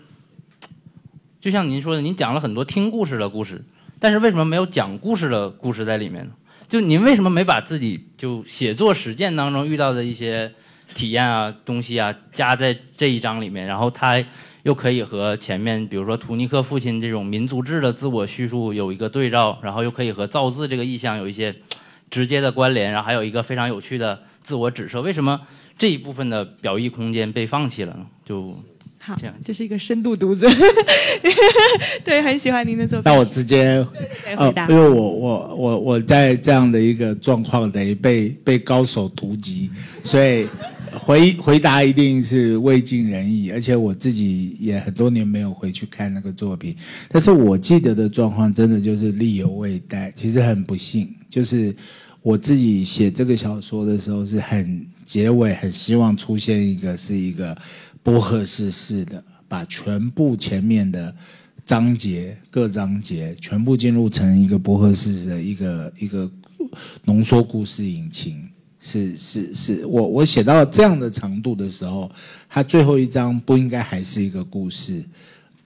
<tsk> 就像您说的，您讲了很多听故事的故事，但是为什么没有讲故事的故事在里面呢？就您为什么没把自己就写作实践当中遇到的一些体验啊东西啊加在这一章里面，然后它。又可以和前面，比如说图尼克父亲这种民族志的自我叙述有一个对照，然后又可以和造字这个意象有一些直接的关联，然后还有一个非常有趣的自我指涉。为什么这一部分的表意空间被放弃了呢？就好，这是一个深度读者，对，很喜欢您的作品。那我直接呃，因为我我我我在这样的一个状况，等于被被高手突击，所以。回回答一定是未尽人意，而且我自己也很多年没有回去看那个作品，但是我记得的状况真的就是力有未逮。其实很不幸，就是我自己写这个小说的时候是很结尾，很希望出现一个是一个波赫士式的，把全部前面的章节各章节全部进入成一个波赫士的一个一个浓缩故事引擎。是是是，我我写到这样的长度的时候，他最后一章不应该还是一个故事，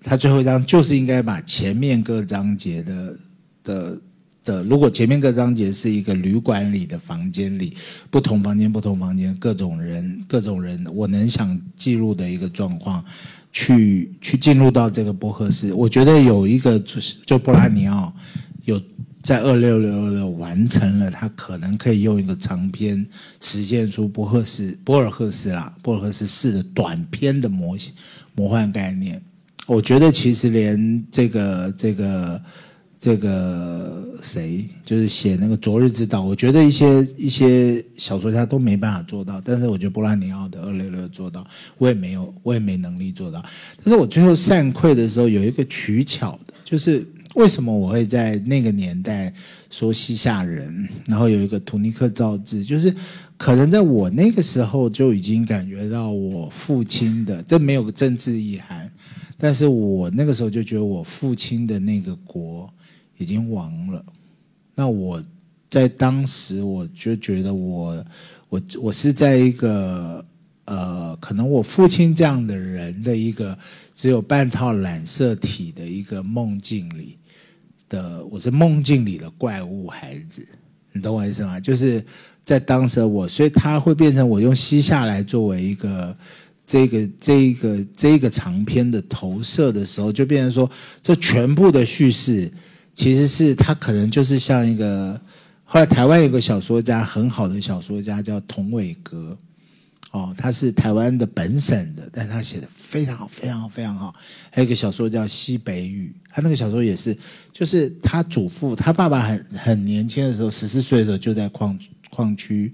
他最后一章就是应该把前面各章节的的的，如果前面各章节是一个旅馆里的房间里，不同房间不同房间各种人各种人，我能想记录的一个状况，去去进入到这个波赫斯，我觉得有一个就是就布拉尼奥有。在二六六六完成了，他可能可以用一个长篇实现出波赫斯、波尔赫斯啦、波尔赫斯式的短篇的模型魔幻概念。我觉得其实连这个这个这个谁，就是写那个《昨日之道》，我觉得一些一些小说家都没办法做到。但是我觉得波拉尼奥的二六六做到，我也没有，我也没能力做到。但是我最后散溃的时候，有一个取巧的，就是。为什么我会在那个年代说西夏人？然后有一个图尼克造字，就是可能在我那个时候就已经感觉到我父亲的，这没有个政治意涵，但是我那个时候就觉得我父亲的那个国已经亡了。那我在当时我就觉得我我我是在一个呃，可能我父亲这样的人的一个只有半套染色体的一个梦境里。的我是梦境里的怪物孩子，你懂我意思吗？就是在当时我，所以他会变成我用西夏来作为一个这个这个这个长篇的投射的时候，就变成说这全部的叙事其实是他可能就是像一个后来台湾有个小说家很好的小说家叫童伟格。哦，他是台湾的本省的，但他写的非常好，非常好，非常好。还有一个小说叫《西北雨》，他那个小说也是，就是他祖父，他爸爸很很年轻的时候，十四岁的时候就在矿矿区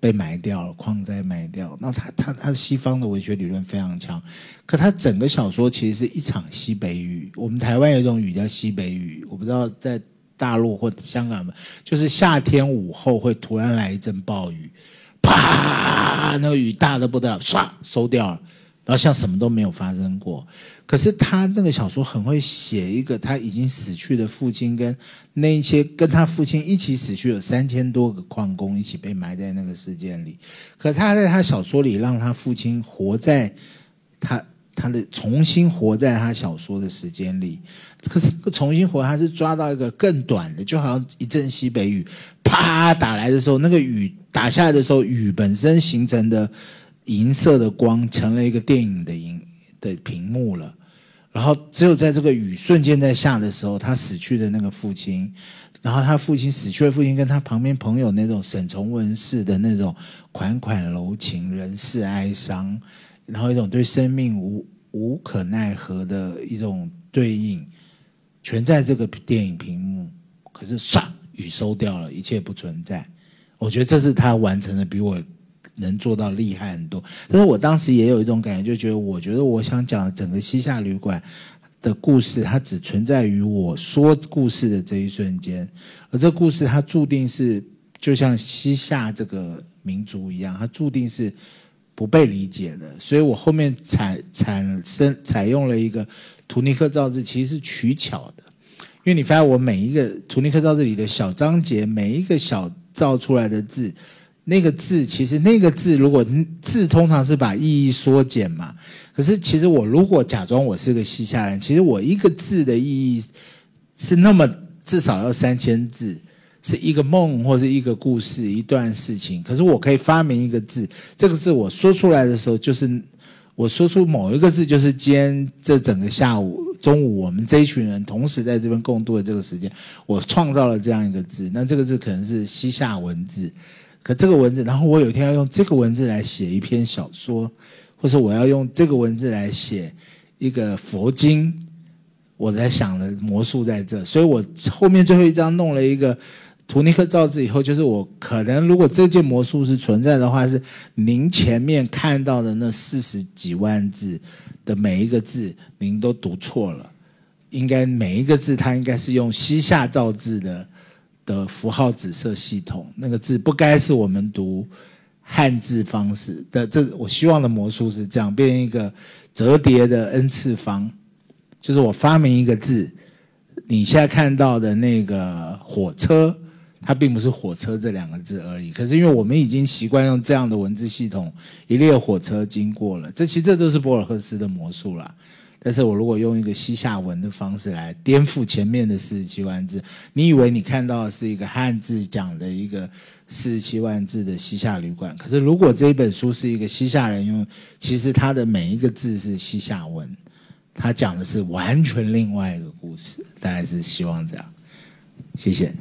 被埋掉了，矿灾埋掉。那他他他西方的文学理论非常强，可他整个小说其实是一场西北雨。我们台湾有一种雨叫西北雨，我不知道在大陆或香港吗？就是夏天午后会突然来一阵暴雨。啪！那个雨大的不得了，唰收掉了，然后像什么都没有发生过。可是他那个小说很会写一个他已经死去的父亲，跟那一些跟他父亲一起死去有三千多个矿工一起被埋在那个事件里。可他在他小说里让他父亲活在他他的重新活在他小说的时间里，可是重新活，他是抓到一个更短的，就好像一阵西北雨，啪打来的时候，那个雨打下来的时候，雨本身形成的银色的光，成了一个电影的银的屏幕了。然后只有在这个雨瞬间在下的时候，他死去的那个父亲，然后他父亲死去的父亲跟他旁边朋友那种沈从文式的那种款款柔情、人世哀伤。然后一种对生命无无可奈何的一种对应，全在这个电影屏幕。可是唰，雨收掉了，一切不存在。我觉得这是他完成的比我能做到厉害很多。但是我当时也有一种感觉，就觉得我觉得我想讲整个西夏旅馆的故事，它只存在于我说故事的这一瞬间，而这故事它注定是就像西夏这个民族一样，它注定是。不被理解的，所以我后面采产生采用了一个图尼克造字，其实是取巧的，因为你发现我每一个图尼克造字里的小章节，每一个小造出来的字，那个字其实那个字如果字通常是把意义缩减嘛，可是其实我如果假装我是个西夏人，其实我一个字的意义是那么至少要三千字。是一个梦或者一个故事一段事情，可是我可以发明一个字，这个字我说出来的时候，就是我说出某一个字，就是今天这整个下午、中午，我们这一群人同时在这边共度的这个时间，我创造了这样一个字。那这个字可能是西夏文字，可这个文字，然后我有一天要用这个文字来写一篇小说，或者我要用这个文字来写一个佛经，我在想的魔术在这，所以我后面最后一章弄了一个。图尼克造字以后，就是我可能如果这件魔术是存在的话，是您前面看到的那四十几万字的每一个字，您都读错了。应该每一个字，它应该是用西夏造字的的符号紫色系统，那个字不该是我们读汉字方式的。这我希望的魔术是这样，变一个折叠的 n 次方，就是我发明一个字，你现在看到的那个火车。它并不是火车这两个字而已，可是因为我们已经习惯用这样的文字系统，一列火车经过了，这其实这都是博尔赫斯的魔术啦。但是我如果用一个西夏文的方式来颠覆前面的四十七万字，你以为你看到的是一个汉字讲的一个四十七万字的西夏旅馆，可是如果这一本书是一个西夏人用，其实他的每一个字是西夏文，他讲的是完全另外一个故事，大概是希望这样。谢谢。